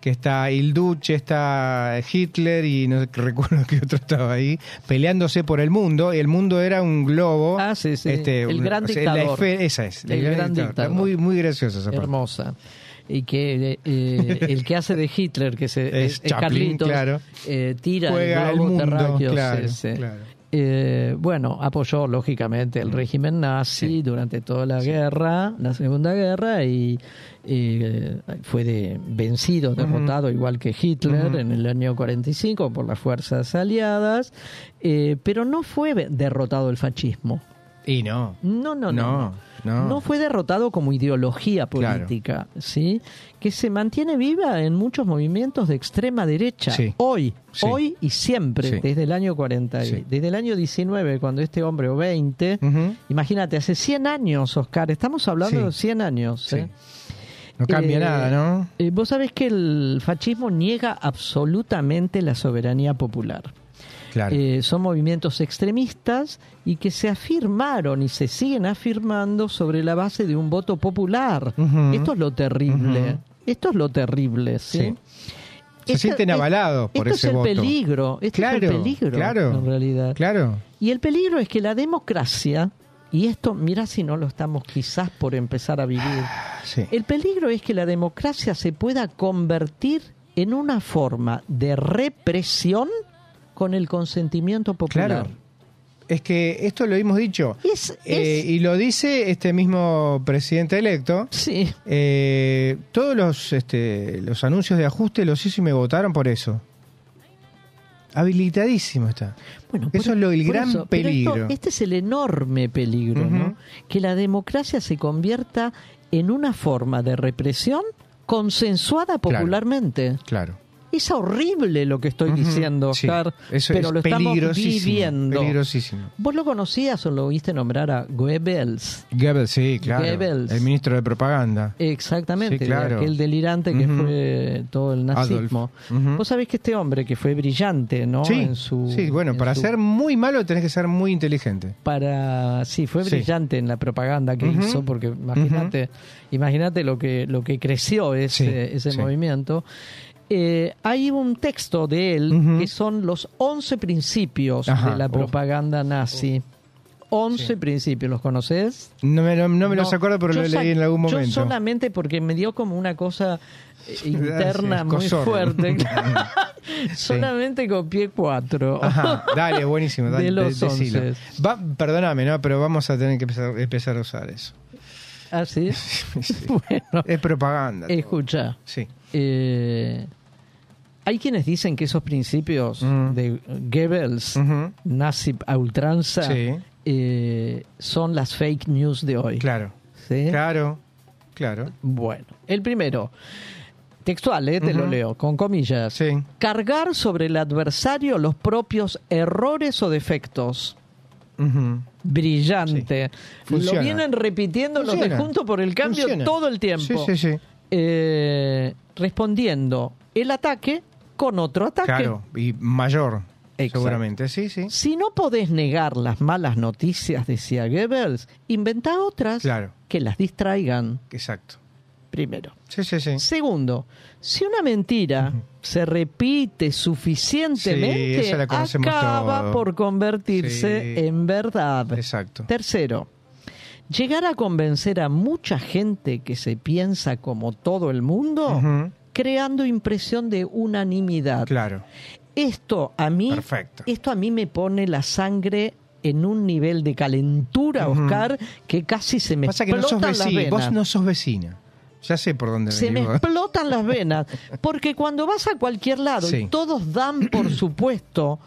que está el Duce, está Hitler y no recuerdo qué otro estaba ahí, peleándose por el mundo. Y el mundo era un globo. Ah, sí, sí. Este, El un- gran o sea, la dictador. esfera- esa es. El gran dictador. Muy, muy graciosa esa parte. hermosa. Y que eh, el que hace de Hitler, que se, Es es, Chaplin, Carlitos, claro. eh, tira Juega el el globo mundo, terráqueo. claro, sí. claro. Eh, bueno, apoyó lógicamente el régimen nazi durante toda la guerra, la Segunda Guerra, y eh, fue de, vencido, derrotado, igual que Hitler, en el año 45 por las fuerzas aliadas, eh, pero no fue derrotado el fascismo. Y no. No, no, no. No, no. No fue derrotado como ideología Claro. política, ¿sí? Que se mantiene viva en muchos movimientos de extrema derecha. Sí. Hoy, Sí. hoy y siempre, Sí. desde el año 40, y- Sí. desde el año 19, cuando este hombre, o 20, Ujú. imagínate, hace 100 años, Oscar, estamos hablando de 100 años. ¿eh? No cambia Eh, nada, ¿no? Eh, Vos sabés que el fascismo niega absolutamente la soberanía popular. Claro. Eh, son movimientos extremistas y que se afirmaron y se siguen afirmando sobre la base de un voto popular. Esto es lo terrible. Esto es lo terrible, ¿sí? Sí. Se sienten avalados por esto ese es el voto. peligro. Esto Claro, es el peligro, claro. en realidad. Claro. Y el peligro es que la democracia, y esto, mira si no lo estamos quizás por empezar a vivir, Sí. el peligro es que la democracia se pueda convertir en una forma de represión con el consentimiento popular. Claro. Es que esto lo hemos dicho. Es- Eh, es- y lo dice este mismo presidente electo. Sí. Eh, todos los, este, los anuncios de ajuste los hizo y me votaron por eso. Habilitadísimo está. Bueno, Eso es lo- el por gran eso, pero esto- peligro. este es el enorme peligro, ¿no? Ujú. Que la democracia se convierta en una forma de represión consensuada popularmente. Claro. Es horrible lo que estoy Ujú, diciendo, sí. Oscar, Eso pero es lo estamos viviendo. Peligrosísimo. ¿Vos lo conocías o lo oíste nombrar a Goebbels? Goebbels, sí, claro. Goebbels. El ministro de propaganda. Exactamente, Sí, claro. aquel delirante que fue todo el nazismo. Adolf. Ujú. Vos sabés que este hombre que fue brillante, ¿no? Sí, En su, sí, bueno, en para su- ser muy malo tenés que ser muy inteligente. para sí fue Sí. brillante en la propaganda que hizo porque imagínate imagínate lo que lo que creció ese Sí, ese sí. movimiento Eh, hay un texto de él que son los 11 principios Ajá, de la oh. propaganda nazi 11 principios, ¿los conoces? No me, no me los acuerdo, pero lo leí en algún Yo momento. solamente porque me dio como una cosa eh, interna Sí, muy fuerte. solamente copié cuatro. Ajá, dale, buenísimo. Dale, De los de-. 11. Va, perdóname, ¿no? Pero vamos a tener que empezar, empezar a usar eso. ¿Ah, sí? bueno. Es propaganda. todo. Escucha. Sí. Eh, hay quienes dicen que esos principios de Goebbels, nazi a ultranza, Sí. eh, son las fake news de hoy. Claro. ¿Sí? Claro, claro. Bueno, el primero, textual, eh, te lo leo, con comillas. Sí. Cargar sobre el adversario los propios errores o defectos. Brillante. Funciona. Lo vienen repitiendo los de Funciona. Junto por el Cambio Funciona. todo el tiempo. Sí, sí, sí. Eh, respondiendo el ataque con otro ataque. Claro, y mayor, Exacto. seguramente. Sí, sí. Si no podés negar las malas noticias, decía Goebbels, inventa otras Claro. que las distraigan. Exacto. Primero. Sí, sí, sí. Segundo, si una mentira se repite suficientemente, Sí, la acaba todo. por convertirse Sí. en verdad. Exacto. Tercero, llegar a convencer a mucha gente que se piensa como todo el mundo. Creando impresión de unanimidad. Claro. Esto a mí, Perfecto. esto a mí me pone la sangre en un nivel de calentura. Oscar, que casi se me Pasa que no sos explotan las venas. Vos no sos vecina. Ya sé por dónde Se me explotan las venas. Porque cuando vas a cualquier lado Sí. y todos dan, por supuesto,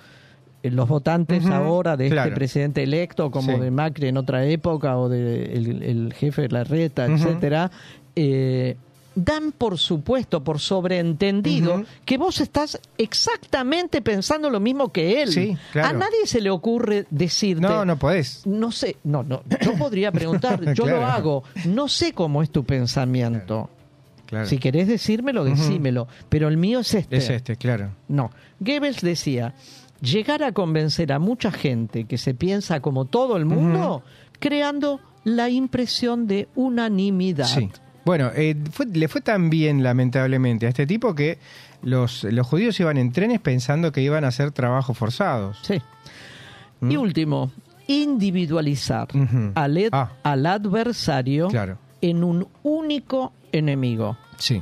eh, los votantes ahora de claro. este presidente electo, como Sí. de Macri en otra época, o de el, el jefe de la reta, etcétera, eh, dan por supuesto, por sobreentendido, que vos estás exactamente pensando lo mismo que él. Sí, claro. A nadie se le ocurre decirte. No, no podés. No sé, no, no. Yo podría preguntar, yo lo hago. No sé cómo es tu pensamiento. Claro. Si querés decírmelo, decímelo. Pero el mío es este. Es este, claro. No. Goebbels decía, llegar a convencer a mucha gente que se piensa como todo el mundo, creando la impresión de unanimidad. Sí. Bueno, eh, fue- le fue tan bien, lamentablemente, a este tipo que los, los judíos iban en trenes pensando que iban a hacer trabajos forzados. Sí. Y último, individualizar Ujú. al, ed- Ah. al adversario Claro. en un único enemigo. Sí.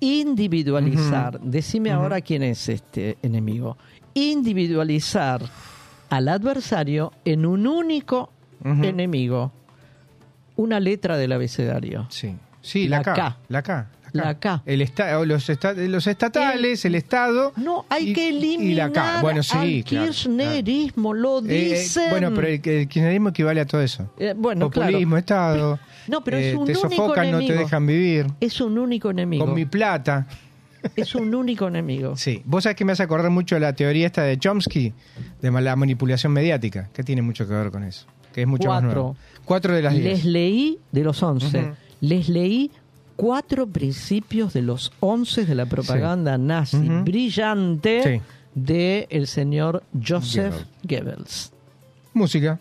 Individualizar. Decime ahora quién es este enemigo. Individualizar al adversario en un único enemigo. Una letra del abecedario. Sí. Sí, la, La K, K. La K. La K. El esta- los, esta- los estatales, el, Estado. No, hay y- que y eliminar la K. Bueno, sí, al claro, kirchnerismo, lo claro. Eh, eh, dicen. bueno, pero el, el kirchnerismo equivale a todo eso. Eh, bueno, Populismo, claro. Estado. No, pero es eh, un te único sofocan, no te enemigo. dejan vivir. Es un único enemigo. Con mi plata. Es un único enemigo. Sí. Vos sabés que me hace acordar mucho la teoría esta de Chomsky, de la manipulación mediática, que tiene mucho que ver con eso. Que es mucho más nuevo. Cuatro de las Les diez. leí de los 11. Ujú. Les leí cuatro principios de los 11 de la propaganda nazi brillante Sí. de el señor Joseph Goebbels. Música.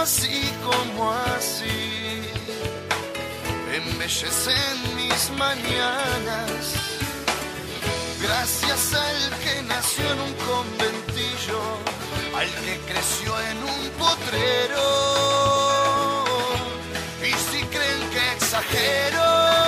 Así como así embellecen mis mañanas. Gracias al que nació en un conventillo, al que creció en un potrero. Y si creen que exagero,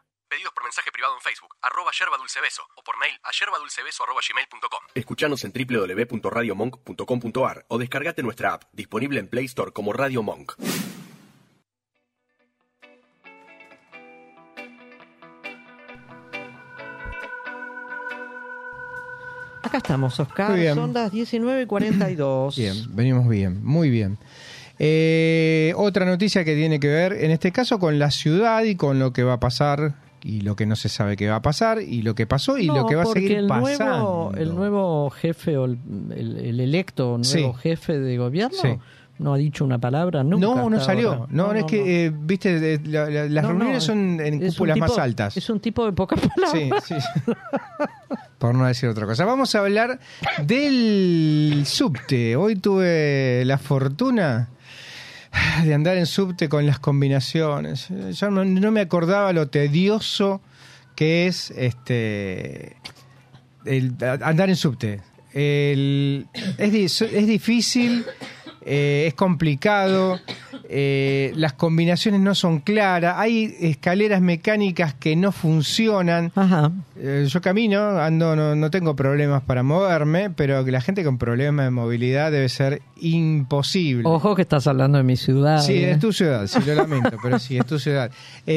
Pedidos por mensaje privado en Facebook, arroba yerba dulce beso, o por mail a yerbadulcebeso arroba gmail.com. Escuchanos en www.radiomonk.com.ar o descargate nuestra app, disponible en Play Store como Radio Monk. Acá estamos, Oscar. Muy bien. Son las 19.42. Bien, venimos bien, muy bien. Eh, otra noticia que tiene que ver, en este caso, con la ciudad y con lo que va a pasar y lo que no se sabe que va a pasar y lo que pasó y No, lo que va a seguir el pasando. Nuevo, el nuevo jefe o el, el- el electo nuevo Sí. jefe de gobierno Sí. no ha dicho una palabra nunca. no, no salió. ahora. No, es que, eh, viste, de- la- la- las No, no, reuniones son en cúpulas más altas. Es un tipo de pocas palabras. Sí, sí. Por no decir otra cosa. Vamos a hablar del subte. Hoy tuve la fortuna de andar en subte con las combinaciones. Yo no, no me acordaba lo tedioso que es este el, andar en subte. El- es, es difícil, eh, es complicado, eh, las combinaciones no son claras, hay escaleras mecánicas que no funcionan. Eh, yo camino, ando, no, no tengo problemas para moverme, pero que la gente con problemas de movilidad debe ser imposible. Ojo que estás hablando de mi ciudad. Sí, es tu ciudad, sí, lo lamento, pero sí, es tu ciudad.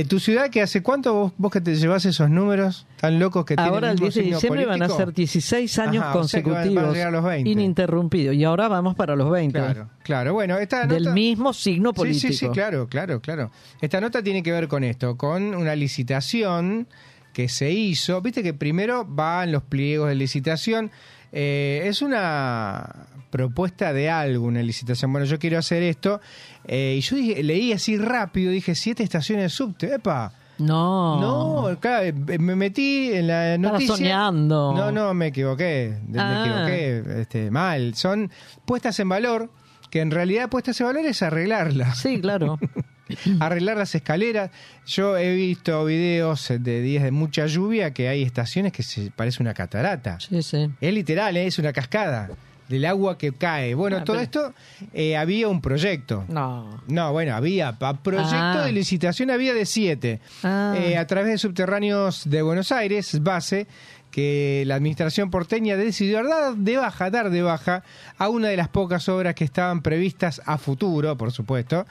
¿Tu ciudad que hace cuánto vos, vos que te llevas esos números tan locos que Ahora el mismo 10 de diciembre van a ser 16 años Ajá, o sea que van- van a consecutivos llegar a los 20. ininterrumpidos. Y ahora vamos para los 20. Claro, claro. Bueno, esta Del nota- mismo signo político. Sí, sí, sí, claro, claro, claro. Esta nota tiene que ver con esto, con una licitación que se hizo. Viste que primero van los pliegos de licitación. Eh, es una propuesta de algo, una licitación. Bueno, yo quiero hacer esto. Eh, y yo dije- leí así rápido, dije, siete estaciones de subte. ¡Epa! No. No, claro, eh, me metí en la Estaba noticia. soñando. No, no, me equivoqué. Me Ah. equivoqué este, mal. Son puestas en valor, que en realidad puestas en valor es arreglarlas. Sí, claro. Arreglar las escaleras. Yo he visto videos de días de mucha lluvia que hay estaciones que se parece una catarata. Sí, sí. Es literal, ¿eh? es una cascada del agua que cae. Bueno, Ah, todo pero- esto eh, había un proyecto. No. No, bueno, había pa- proyecto Ah. de licitación había de siete. Ah. Eh, a través de subterráneos de Buenos Aires, base que la administración porteña decidió dar de baja, dar de baja a una de las pocas obras que estaban previstas a futuro, por supuesto,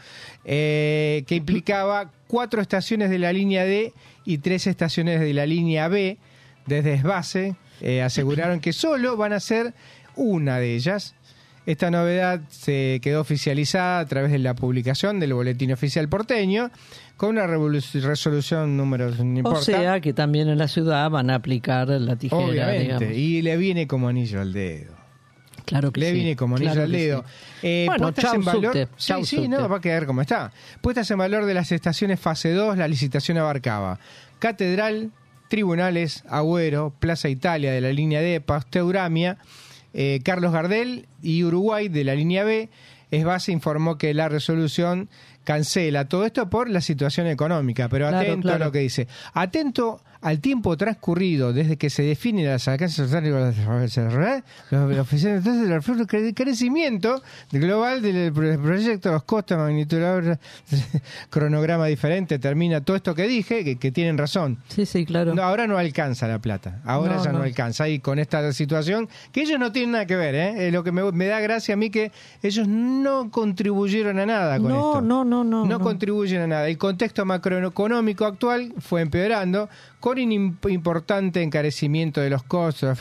eh, que implicaba cuatro estaciones de la línea D y tres estaciones de la línea B desde Esbase. Eh, aseguraron que solo van a ser una de ellas. Esta novedad se quedó oficializada a través de la publicación del Boletín Oficial Porteño con una resolución número, no importa. O sea que también en la ciudad van a aplicar la tijera, Obviamente, digamos. y le viene como anillo al dedo. Claro que Le sí, viene como anillo claro al dedo. sí. Eh, Bueno, puestas chau, en valor, subte, sí, chau, sí, subte. no, va a quedar como está. Puestas en valor de las estaciones fase 2, la licitación abarcaba Catedral, Tribunales, Agüero, Plaza Italia de la línea D, Pasteuramia, eh, Carlos Gardel y Uruguay de la línea B. Esbase informó que la resolución cancela todo esto por la situación económica, pero Claro, atento claro. a lo que dice. Atento al tiempo transcurrido desde que se definen las alcances sociales los oficiales entonces el reflejo del crecimiento global del pro- proyecto, los costos, magnitud, cronograma diferente, termina todo esto que dije, que, que tienen razón. Sí, sí, claro. No, ahora no alcanza la plata, ahora No, ya no. no. alcanza. Y con esta situación, que ellos no tienen nada que ver, ¿eh? Eh, lo que me, me da gracia a mí que ellos no contribuyeron a nada con No, esto. no, no, no, No no. contribuyen a nada. El contexto macroeconómico actual fue empeorando con importante encarecimiento de los costos,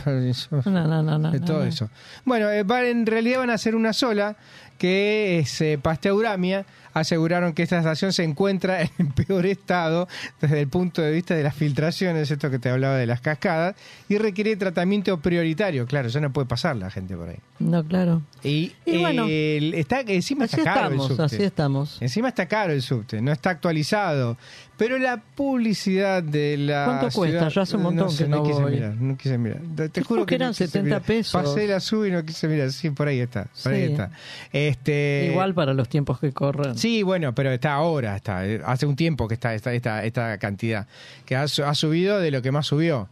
No, no, no, de todo eso. Bueno, eh, va- en realidad van a ser una sola, que es eh, Pasteuramia. Aseguraron que esta estación se encuentra en peor estado desde el punto de vista de las filtraciones, esto que te hablaba de las cascadas, y requiere tratamiento prioritario. Claro, ya no puede pasar la gente por ahí. No, claro. Y, Y bueno, el- está, encima así está caro estamos, el subte. así estamos. Encima está caro el subte, no está actualizado. Pero la publicidad de la. ¿Cuánto cuesta? Ya hace un montón sé, que no quise voy. mirar, no quise mirar. Te, juro que eran no quise 70 mirar. pesos. Pasé la sub y no quise mirar. Sí, por ahí está. Por ahí Sí. está. Este, Igual para los tiempos que corren. Sí, bueno, pero está ahora, está. eh, Hace un tiempo que está esta, esta, esta cantidad. Que ha, ha subido de lo que más subió.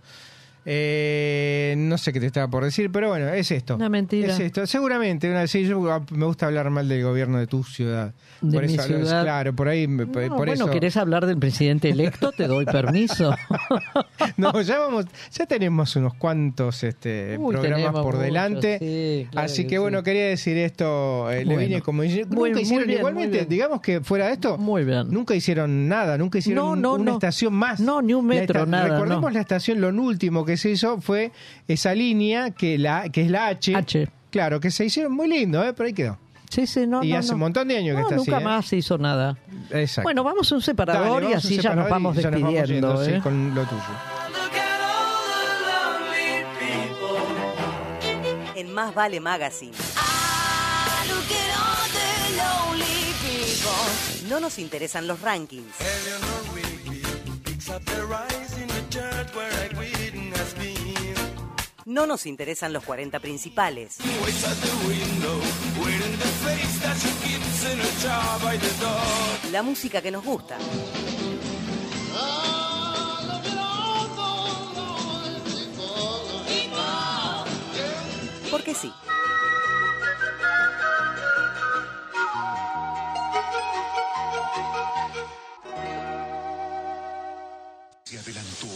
Eh, no sé qué te estaba por decir, pero bueno, es esto. Una mentira. Es esto. Seguramente, una, sí, yo ah, me gusta hablar mal del gobierno de tu ciudad. De por mi eso, ciudad. Claro, por ahí. por No, bueno, eso. ¿querés hablar del presidente electo? Te doy permiso. No, ya vamos, ya tenemos unos cuantos este, Uy, programas por muchos, delante. sí, claro Así que, que bueno, sí. quería decir esto, eh, le Bueno. vine como nunca Muy- muy hicieron bien, igualmente, muy bien. digamos que fuera de esto, Muy bien. nunca hicieron nada, nunca hicieron No, un- no, una no. estación más. No, ni un metro, esta- nada, Recordemos no. la estación, lo último que se hizo fue esa línea que la que es la H. H. Claro, que se hicieron muy lindo, ¿eh? pero ahí quedó. Sí, sí, no, y no, hace no. un montón de años que está nunca así. ¿eh? más se hizo nada. Exacto. Bueno, vamos a un separador Dale, y así ya nos vamos ya nos vamos despidiendo. yendo, sí, ¿eh? con lo tuyo. En Más Vale Magazine. No nos interesan los rankings. No nos interesan los 40 principales. La música que nos gusta. Porque sí.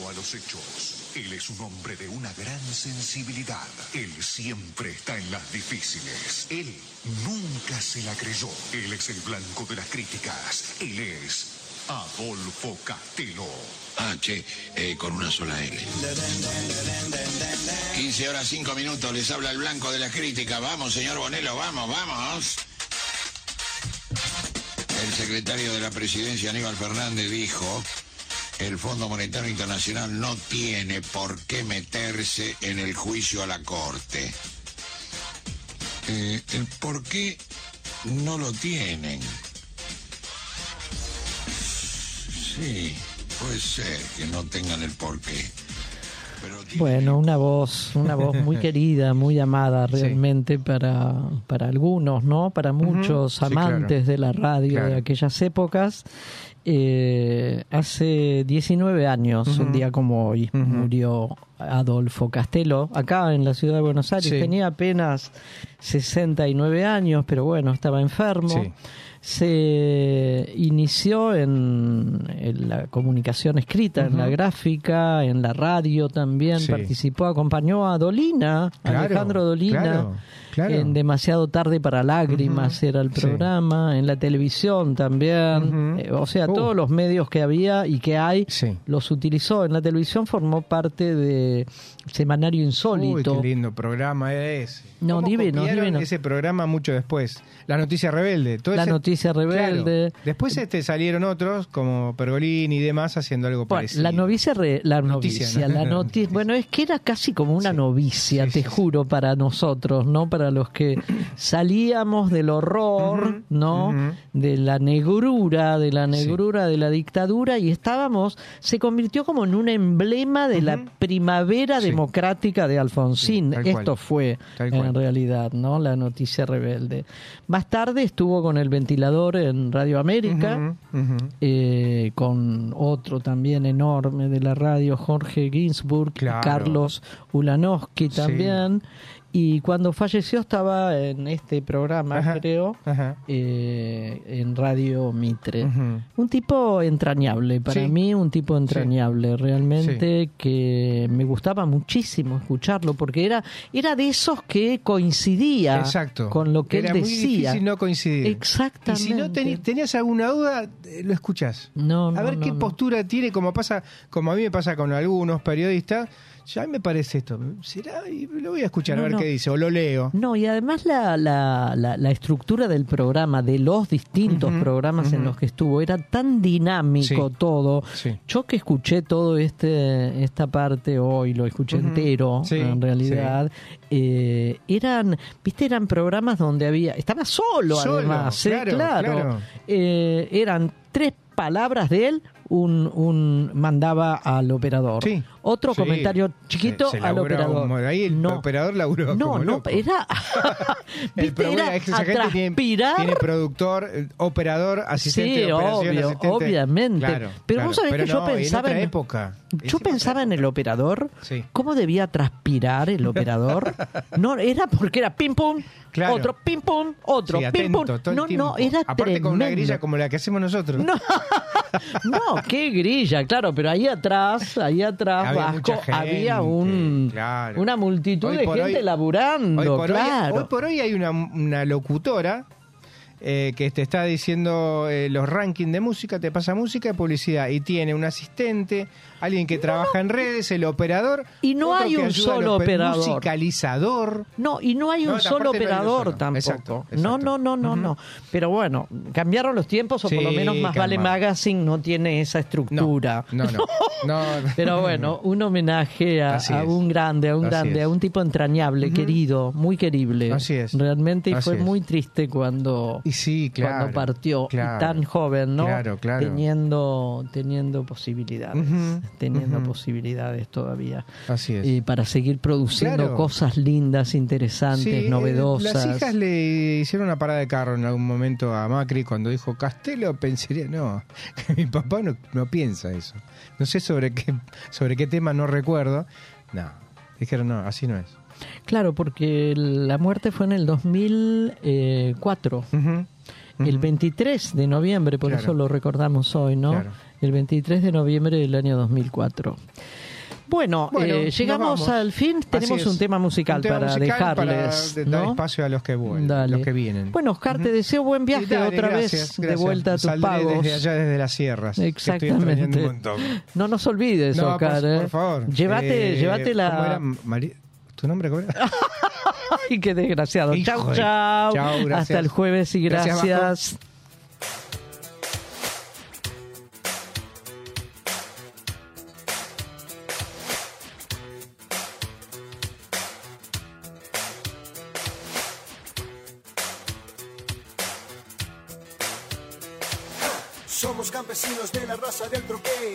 A los hechos. Él es un hombre de una gran sensibilidad. Él siempre está en las difíciles. Él nunca se la creyó. Él es el blanco de las críticas. Él es Adolfo Castelo. Ah, che, eh, con una sola L. 15 horas 5 minutos, les habla el blanco de la crítica. Vamos, señor Bonelo, vamos, vamos. El secretario de la presidencia, Aníbal Fernández, dijo, el Fondo Monetario Internacional no tiene por qué meterse en el juicio a la Corte. Eh, el por qué no lo tienen. Sí, puede ser que no tengan el porqué. Bueno, una voz, una voz muy querida, muy amada realmente para, para algunos, ¿no? Para muchos Sí, amantes claro. de la radio de aquellas épocas. Eh, hace 19 años, un día como hoy, murió Adolfo Castelo, acá en la ciudad de Buenos Aires. Sí. Tenía apenas 69 años, pero bueno, estaba enfermo. Sí. Se inició en, en la comunicación escrita, en la gráfica, en la radio también, Sí. participó, acompañó a Dolina, Claro, Alejandro Dolina, claro. Claro. En Demasiado tarde para lágrimas era el Sí. programa, en la televisión también. Eh, o sea, Uh. todos los medios que había y que hay los utilizó. En la televisión formó parte de Semanario Uy, Insólito. qué lindo programa es. No, ¿Cómo divino, copiaron divino. ese programa mucho después? La Noticia Rebelde. Todo La ese- Noticia Rebelde. Claro. Después este salieron otros, como Pergolini y demás, haciendo algo Bueno, parecido. la novicia, re- la Noticia, ¿no? la bueno, es que era casi como una novicia, te juro, para nosotros, ¿no? Para los que salíamos del horror, ¿no? De la negrura, de la negrura de la dictadura y estábamos, se convirtió como en un emblema de la primavera democrática de Alfonsín. cual. Esto fue en realidad, ¿no? La noticia rebelde. Más tarde estuvo con el ventilador en Radio América eh, con otro también enorme de la radio, Jorge Ginsburg, Claro. Carlos Ulanowski Sí. Y cuando falleció estaba en este programa, Ajá, creo, ajá. eh, en Radio Mitre. Un tipo entrañable, para Sí. mí un tipo entrañable, realmente que me gustaba muchísimo escucharlo, porque era, era de esos que coincidía Exacto. con lo que Era él muy decía. difícil no coincidir. Exactamente. Y si no teni- tenías alguna duda, eh, lo escuchás. No, a no, ver no, qué no. postura tiene, como pasa, como a mí me pasa con algunos periodistas. Ya me parece esto. ¿Será? Y lo voy a escuchar No, a ver no. qué dice, o lo leo. No, y además la, la, la, la estructura del programa, de los distintos programas en los que estuvo, era tan dinámico Sí, todo. sí. Yo que escuché todo este esta parte hoy, lo escuché entero, sí, en realidad, eh, eran, viste, eran programas donde había, estaba solo, Solo, además, ¿eh? claro, claro. claro. Eh, eran tres palabras de él, un, un mandaba al operador. Otro Sí. comentario chiquito Se- se al operador. ahí el No. operador laburó No, como no, loco. era. El ¿Viste? programa- Era esa gente tiene, productor, eh, operador, asistente Sí, de operación, obvio, asistente- obviamente. Claro, Pero claro. vos sabés Pero que yo no, pensaba en época. Yo pensaba en el operador, cómo debía transpirar el operador. No, era porque era pim pum, Claro. otro pim pum, otro pim pum. atento, el No, no, era Aparte con una grilla como la que hacemos nosotros. No, no, qué grilla, claro, pero ahí atrás, ahí atrás, Había Vasco, gente, había un, claro. una multitud Hoy de gente hoy- laburando, Hoy por, hoy, claro. hoy por hoy hay una, una locutora eh, que te está diciendo eh, los rankings de música, te pasa música y publicidad, y tiene un asistente, alguien que trabaja en redes, el operador. Y no hay un solo ope- operador. Musicalizador. No, y no hay No, un solo no hay uno operador tampoco. Exacto, No, no, no, no, no. Pero bueno, cambiaron los tiempos o por lo menos Más Vale. Magazine no tiene esa estructura. No, no. no. Pero bueno, un homenaje a, un grande, a un Así grande, es. a un tipo entrañable, querido, muy querible. Así es. Realmente Así fue es. muy triste cuando, Y sí, claro. cuando partió. claro. Y tan joven, ¿no? Claro, claro. Teniendo, teniendo posibilidades. Teniendo posibilidades todavía. Así es. Y para seguir produciendo Claro. cosas lindas, interesantes, Sí, novedosas. Las hijas le hicieron una parada de carro en algún momento a Macri cuando dijo Castelo, pensaría, no, que mi papá no, no piensa eso. No sé sobre qué, sobre qué tema, no recuerdo. No, dijeron, no, así no es. Claro, porque la muerte fue en el 2004. El 23 de noviembre, por Claro. eso lo recordamos hoy, ¿no? Claro. El 23 de noviembre del año 2004. Bueno, Bueno, eh, llegamos al fin. Tenemos un tema musical Un tema para musical dejarles. de- dar ¿no? espacio a los que vuelven, los que vienen. Bueno, Oscar, te deseo buen viaje Sí, dale, otra gracias, vez de vuelta a tus Saldré pagos. desde allá, desde las sierras. Exactamente. un. No nos olvides, No, Oscar. por, ¿eh? por favor. Llévate, Eh, llévate la. ¿Tu nombre cómo era? Ay, qué desgraciado. Hijo Chau, de- chau. Hasta el jueves y Gracias. Somos campesinos de la raza del troque,